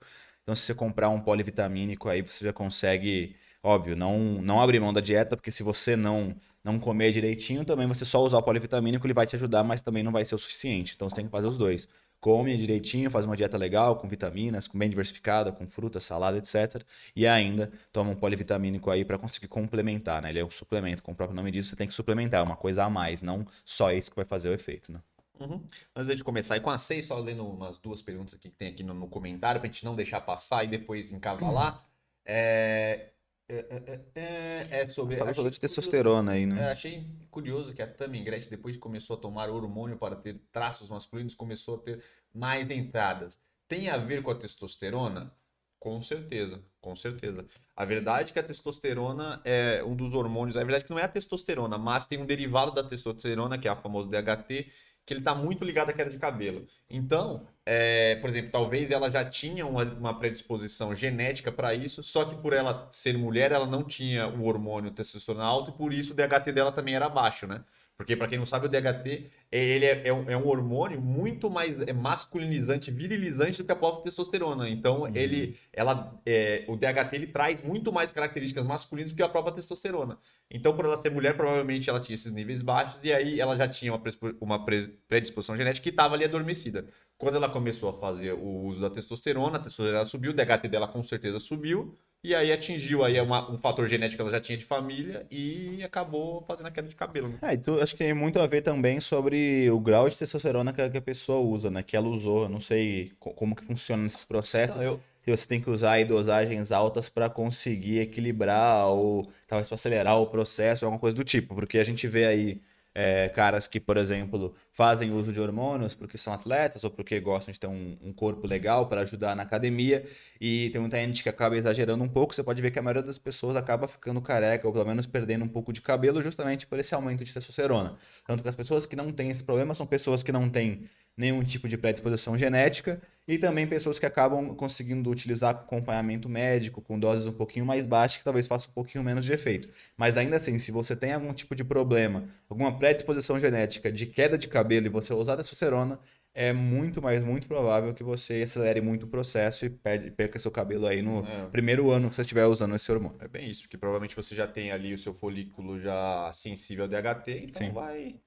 S2: Então, se você comprar um polivitamínico aí, você já consegue, óbvio, não, não abrir mão da dieta, porque se você não, não comer direitinho, também você só usar o polivitamínico, ele vai te ajudar, mas também não vai ser o suficiente. Então, você tem que fazer os dois. Come direitinho, faz uma dieta legal, com vitaminas, com bem diversificada, com fruta, salada, etc. E ainda toma um polivitamínico aí para conseguir complementar, né? Ele é um suplemento, como o próprio nome diz, você tem que suplementar, é uma coisa a mais, não só isso que vai fazer o efeito, né?
S1: Uhum. Antes de começar, e com a 6, só lendo umas duas perguntas aqui que tem aqui no, no comentário, pra gente não deixar passar e depois encavalar. É, é, é, é, é sobre.
S2: Falou,
S1: achei
S2: de testosterona aí,
S1: é,
S2: né?
S1: achei curioso que a Tammy Gretchen, depois que começou a tomar hormônio para ter traços masculinos, começou a ter mais entradas. Tem a ver com a testosterona? Com certeza, com certeza. A verdade é que a testosterona é um dos hormônios. A verdade é que não é a testosterona, mas tem um derivado da testosterona, que é a famosa DHT, que ele está muito ligado à queda de cabelo. Então, é, por exemplo, talvez ela já tinha uma, uma predisposição genética para isso, só que por ela ser mulher, ela não tinha o hormônio testosterona alto e por isso o DHT dela também era baixo, né? Porque, para quem não sabe, o DHT ele é, é um, é um hormônio muito mais é masculinizante, virilizante do que a própria testosterona. Então,
S2: Uhum.
S1: ele, ela, é, o DHT ele traz muito mais características masculinas do que a própria testosterona. Então, por ela ser mulher, provavelmente ela tinha esses níveis baixos e aí ela já tinha uma, uma pre- predisposição genética que estava ali adormecida. Quando ela começou a fazer o uso da testosterona, a testosterona subiu, o DHT dela com certeza subiu, e aí atingiu aí uma- um fator genético que ela já tinha de família e acabou fazendo a queda de cabelo. Né?
S2: É, então acho que tem muito a ver também sobre o grau de testosterona que a, que a pessoa usa, né? Que ela usou. Eu não sei co- como que funciona nesses processos.
S1: Então, eu,
S2: Se você tem que usar aí dosagens altas para conseguir equilibrar ou talvez para acelerar o processo, alguma coisa do tipo. Porque a gente vê aí é, caras que, por exemplo, fazem uso de hormônios porque são atletas ou porque gostam de ter um, um corpo legal para ajudar na academia. E tem muita gente que acaba exagerando um pouco. Você pode ver que a maioria das pessoas acaba ficando careca ou pelo menos perdendo um pouco de cabelo justamente por esse aumento de testosterona. Tanto que as pessoas que não têm esse problema são pessoas que não têm nenhum tipo de predisposição genética e também pessoas que acabam conseguindo utilizar acompanhamento médico com doses um pouquinho mais baixas que talvez faça um pouquinho menos de efeito. Mas ainda assim, se você tem algum tipo de problema, alguma predisposição genética de queda de cabelo e você usar testosterona, é muito mais, muito provável que você acelere muito o processo e perde, perca seu cabelo aí no é. primeiro ano que você estiver usando esse hormônio.
S1: É bem isso, porque provavelmente você já tem ali o seu folículo já sensível ao DHT, então Sim. vai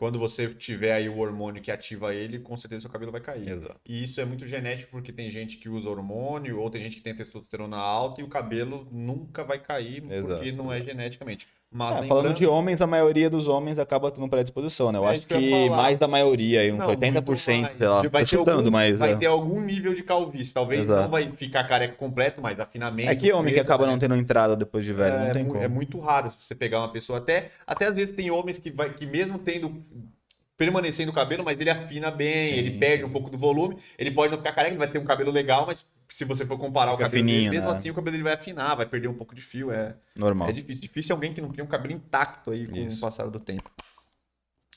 S1: quando você tiver aí o hormônio que ativa ele, com certeza seu cabelo vai cair.
S2: Exato.
S1: E isso é muito genético porque tem gente que usa hormônio ou tem gente que tem testosterona alta e o cabelo nunca vai cair Exato. porque não é geneticamente.
S2: Mas é. Falando de homens, a maioria dos homens acaba tendo predisposição, né? Eu é acho que, que mais da maioria, uns não, 80%, sei lá,
S1: vai chutando, algum, mas... Vai é. ter algum nível de calvície, talvez Exato. não vai ficar careca completo, mas afinamento...
S2: É que homem que acaba né? não tendo entrada depois de velho, é, não tem
S1: é,
S2: como.
S1: É muito raro você pegar uma pessoa, até, até às vezes tem homens que, vai, que mesmo tendo permanecendo o cabelo, mas ele afina bem, sim, ele perde um pouco do volume. Ele pode não ficar careca, ele vai ter um cabelo legal, mas se você for comparar Fica o cabelo fininho, dele, mesmo né? assim o cabelo dele vai afinar, vai perder um pouco de fio. É
S2: normal.
S1: É difícil. Difícil alguém que não tem um cabelo intacto aí com Isso. o passar do tempo.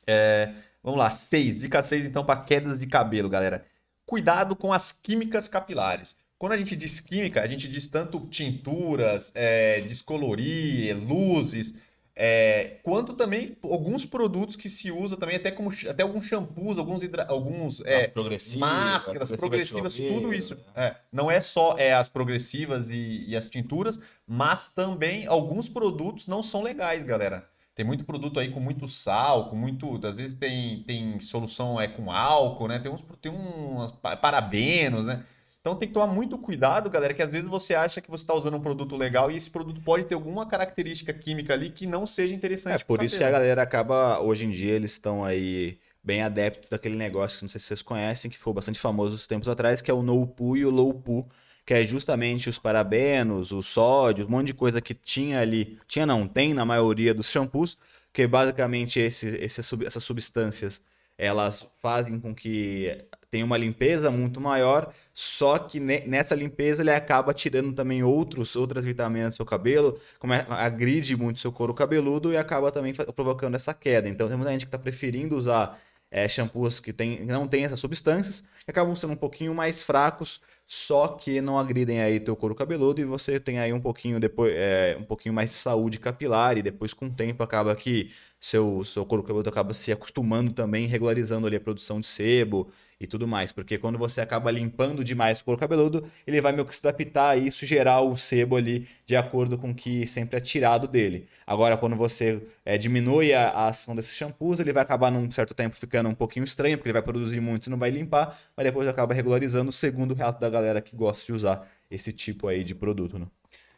S1: É, vamos lá, seis. Dica 6, então, para quedas de cabelo, galera. Cuidado com as químicas capilares. Quando a gente diz química, a gente diz tanto tinturas, é, descolorir, luzes. É, quanto também alguns produtos que se usa também, até como até alguns shampoos, alguns, hidra, alguns é, máscaras progressivas, tudo isso. É, não é só é, as progressivas e, e, as tinturas, mas também alguns produtos não são legais, galera. Tem muito produto aí com muito sal, com muito. Às vezes tem, tem solução é, com álcool, né? Tem uns tem uns parabenos, né? Então tem que tomar muito cuidado, galera, que às vezes você acha que você está usando um produto legal e esse produto pode ter alguma característica química ali que não seja interessante.
S2: É por isso que a galera acaba, hoje em dia, eles estão aí bem adeptos daquele negócio que não sei se vocês conhecem, que foi bastante famoso uns tempos atrás, que é o no poo e o low poo, que é justamente os parabenos, o sódio, um monte de coisa que tinha ali, tinha não, tem na maioria dos shampoos, que basicamente esse, esse, essas substâncias elas fazem com que tenha uma limpeza muito maior, só que nessa limpeza ele acaba tirando também outros, outras vitaminas do seu cabelo, como é, agride muito seu couro cabeludo e acaba também provocando essa queda. Então tem muita gente que está preferindo usar é, shampoos que tem, não tem essas substâncias, que acabam sendo um pouquinho mais fracos, só que não agridem aí teu couro cabeludo e você tem aí um pouquinho depois é, um pouquinho mais de saúde capilar e depois com o tempo acaba que seu seu couro cabeludo acaba se acostumando também regularizando ali a produção de sebo e tudo mais, porque quando você acaba limpando demais o couro cabeludo, ele vai meio que se adaptar a isso, gerar o sebo ali de acordo com o que sempre é tirado dele. Agora, quando você é, diminui a, a, ação desses shampoos, ele vai acabar num certo tempo ficando um pouquinho estranho, porque ele vai produzir muito e não vai limpar, mas depois acaba regularizando, segundo o relato da galera que gosta de usar esse tipo aí de produto, né?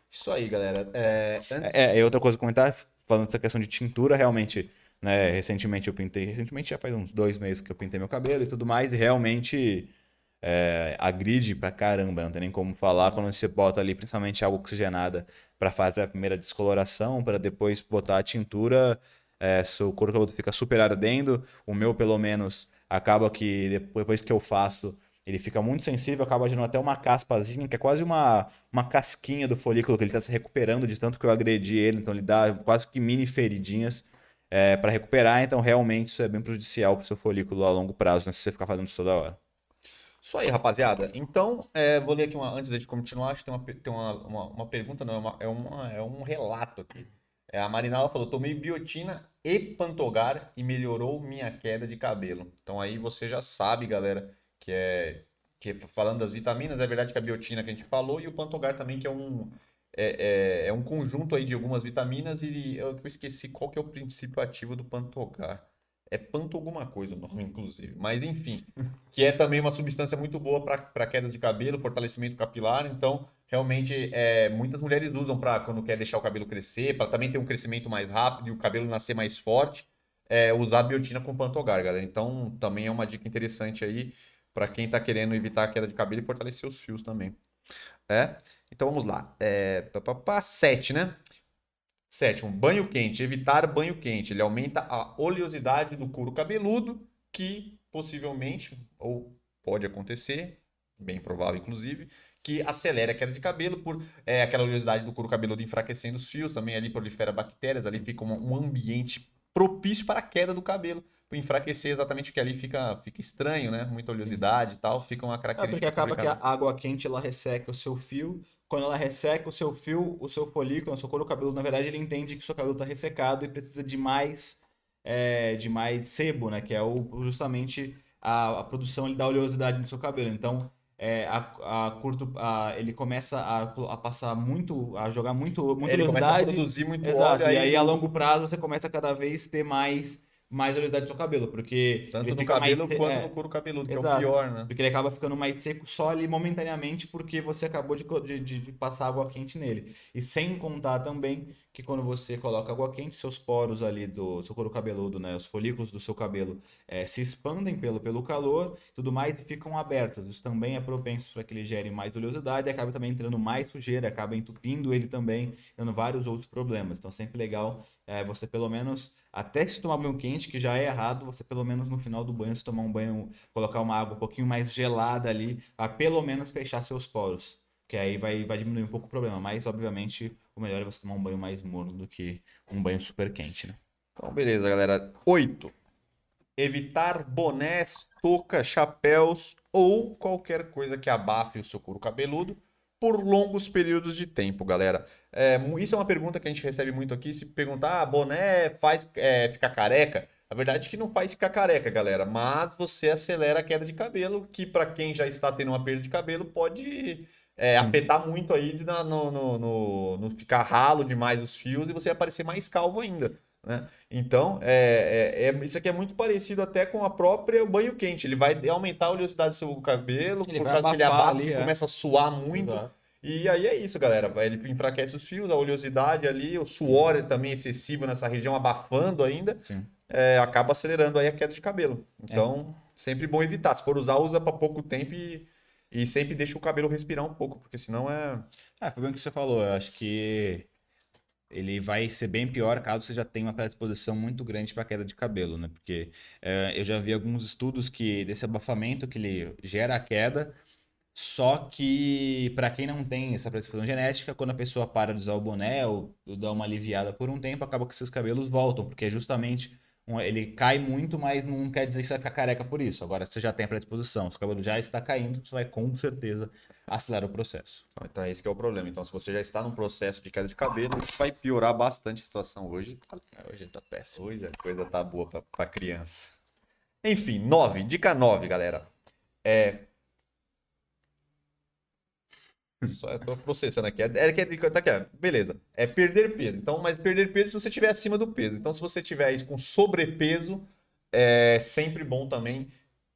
S1: Isso aí, galera. É,
S2: antes... é, é outra coisa a comentar, falando dessa questão de tintura, realmente né? Recentemente eu pintei, recentemente já faz uns dois meses que eu pintei meu cabelo e tudo mais, e realmente é, agride pra caramba, não tem nem como falar quando você bota ali principalmente água oxigenada para fazer a primeira descoloração, para depois botar a tintura, é, seu couro cabeludo fica super ardendo, o meu pelo menos acaba que depois que eu faço ele fica muito sensível, acaba gerando até uma caspazinha, que é quase uma, uma casquinha do folículo, que ele está se recuperando de tanto que eu agredi ele, então ele dá quase que mini feridinhas é, para recuperar, então realmente isso é bem prejudicial para o seu folículo a longo prazo, né, se você ficar fazendo isso toda hora.
S1: Isso aí, rapaziada. Então, é, vou ler aqui uma, antes de continuar, acho que tem uma, tem uma, uma, uma pergunta, não, é, uma, é, uma, é um relato aqui. É, a Marinala falou: tomei biotina e pantogar e melhorou minha queda de cabelo. Então aí você já sabe, galera, que é que falando das vitaminas, é verdade que a biotina que a gente falou e o pantogar também, que é um, é, é, é, um conjunto aí de algumas vitaminas e eu, esqueci qual que é o princípio ativo do pantogar. É panto alguma coisa o nome, inclusive. Mas enfim, que é também uma substância muito boa para quedas de cabelo, fortalecimento capilar. Então, realmente, é, muitas mulheres usam para quando quer deixar o cabelo crescer, para também ter um crescimento mais rápido e o cabelo nascer mais forte, é, usar biotina com pantogar, galera. Então, também é uma dica interessante aí para quem está querendo evitar a queda de cabelo e fortalecer os fios também. É? Então vamos lá. É, pá, 7, né? Sétimo, banho quente. Evitar banho quente. Ele aumenta a oleosidade do couro cabeludo, que possivelmente, ou pode acontecer, bem provável inclusive, que acelera a queda de cabelo por é, aquela oleosidade do couro cabeludo enfraquecendo os fios, também ali prolifera bactérias, ali fica um, um ambiente propício para a queda do cabelo, para enfraquecer exatamente porque ali fica, fica estranho, né? Muita oleosidade e tal, fica uma
S2: É
S1: característica.
S2: porque acaba que a água quente ela resseca o seu fio. Quando ela resseca o seu fio, o seu folículo, o seu couro cabeludo, na verdade, ele entende que o seu cabelo está ressecado e precisa de mais, é, de mais sebo, né? Que é o, justamente a, a produção da oleosidade no seu cabelo. Então, é, a, a curto, a- ele começa a, a passar muito, a jogar muito, muita
S1: Ele
S2: oleosidade.
S1: produzir muito
S2: Exato,
S1: óleo
S2: e aí a longo prazo você começa a cada vez ter mais, mais oleosidade no seu cabelo, porque
S1: tanto no
S2: mais
S1: cabelo
S2: se-
S1: quanto
S2: é,
S1: no couro cabeludo, que é o
S2: exato.
S1: pior, né?
S2: porque ele acaba ficando mais seco só ali momentaneamente porque você acabou de, de- de passar água quente nele. E sem contar também que quando você coloca água quente, seus poros ali do seu couro cabeludo, né, os folículos do seu cabelo eh, se expandem pelo, pelo calor tudo mais e ficam abertos. Isso também é propenso para que ele gere mais oleosidade e acaba também entrando mais sujeira, acaba entupindo ele também, dando vários outros problemas. Então sempre legal eh, você pelo menos, até se tomar banho quente, que já é errado, você pelo menos no final do banho, se tomar um banho colocar uma água um pouquinho mais gelada ali, a pelo menos fechar seus poros. Que aí vai, vai diminuir um pouco o problema. Mas, obviamente, o melhor é você tomar um banho mais morno do que um banho super quente, né?
S1: Então, beleza, galera. Oito. Evitar bonés, toucas, chapéus ou qualquer coisa que abafe o seu couro cabeludo por longos períodos de tempo, galera. É, isso é uma pergunta que a gente recebe muito aqui. Se perguntar, ah, boné faz é, ficar careca? A verdade é que não faz ficar careca, galera. Mas você acelera a queda de cabelo, que para quem já está tendo uma perda de cabelo pode é, afetar muito aí no, no, no- no ficar ralo demais os fios e você vai parecer mais calvo ainda. Né? Então, é, é- é- isso aqui é muito parecido até com a própria banho quente. Ele vai aumentar a oleosidade do seu cabelo,
S2: Ele
S1: por causa que ele abafa,
S2: ali,
S1: ele
S2: é.
S1: começa a suar muito.
S2: Exato.
S1: E aí é isso, galera. Ele enfraquece os fios, a oleosidade ali, o suor também excessivo nessa região, abafando ainda, é, acaba acelerando aí a queda de cabelo. Então, sempre bom evitar. Se for usar, usa para pouco tempo e, e sempre deixa o cabelo respirar um pouco, porque senão é.
S2: Ah, foi bem o que você falou. Eu acho que ele vai ser bem pior caso você já tenha uma predisposição muito grande para queda de cabelo, né? Porque eh, eu já vi alguns estudos que desse abafamento que ele gera a queda, só que para quem não tem essa predisposição genética, quando a pessoa para de usar o boné ou, ou dá uma aliviada por um tempo, acaba que esses cabelos voltam, porque é justamente um- ele cai muito, mas não quer dizer que você vai ficar careca por isso. Agora, você já tem a predisposição, se o cabelo já está caindo, você vai com certeza acelerar o processo.
S1: Então, esse que é o problema. Então, se você já está num processo de queda de cabelo, isso vai piorar bastante a situação hoje. Tá
S2: Hoje tá péssimo.
S1: Hoje a coisa tá boa pra criança. Enfim, 9. Dica 9, galera. É. Só eu tô processando aqui. É, é, é- tá aqui. Beleza. É perder peso. Então, mas perder peso se você estiver acima do peso. Então, se você tiver isso com sobrepeso, é sempre bom também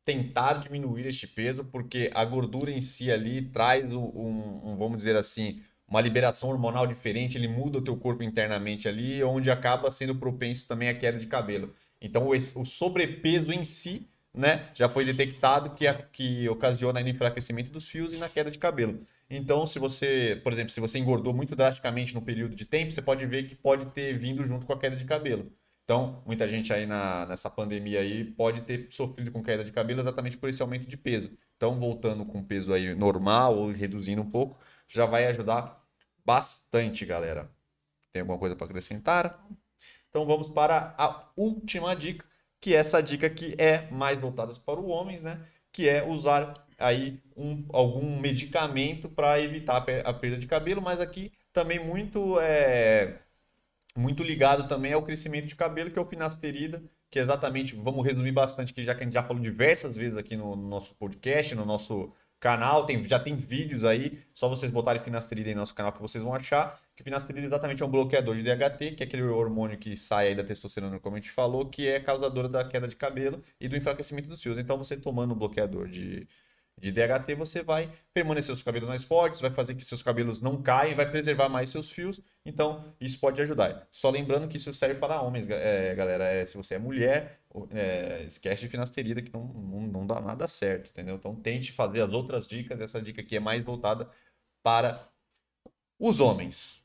S1: tentar diminuir este peso, porque a gordura em si ali traz um, um- um, vamos dizer assim, uma liberação hormonal diferente, ele muda o teu corpo internamente ali, onde acaba sendo propenso também à queda de cabelo. Então, o, o sobrepeso em si, né, já foi detectado que, a- que ocasiona enfraquecimento dos fios e na queda de cabelo. Então, se você, por exemplo, se você engordou muito drasticamente no período de tempo, você pode ver que pode ter vindo junto com a queda de cabelo. Então, muita gente aí na, nessa pandemia aí pode ter sofrido com queda de cabelo exatamente por esse aumento de peso. Então, voltando com peso aí normal ou reduzindo um pouco, já vai ajudar bastante, galera. Tem alguma coisa para acrescentar? Então, vamos para a última dica, que essa dica aqui é mais voltada para os homens, né? Que é usar aí um, algum medicamento para evitar a per- a perda de cabelo, mas aqui também muito é, muito ligado também ao crescimento de cabelo, que é o finasterida, que é exatamente, vamos resumir bastante, que já que a gente já falou diversas vezes aqui no, no nosso podcast, no nosso canal, tem, já tem vídeos aí, só vocês botarem finasterida no nosso canal que vocês vão achar, que finasterida exatamente é um bloqueador de DHT, que é aquele hormônio que sai da testosterona, como a gente falou, que é causadora da queda de cabelo e do enfraquecimento dos fios. Então, você tomando o bloqueador de, de DHT, você vai permanecer os cabelos mais fortes, vai fazer que seus cabelos não caem, vai preservar mais seus fios. Então, isso pode ajudar. Só lembrando que isso serve para homens, é, galera. É, se você é mulher, é, esquece de finasterida, que não, não, não dá nada certo, entendeu? Então, tente fazer as outras dicas. Essa dica aqui é mais voltada para os homens.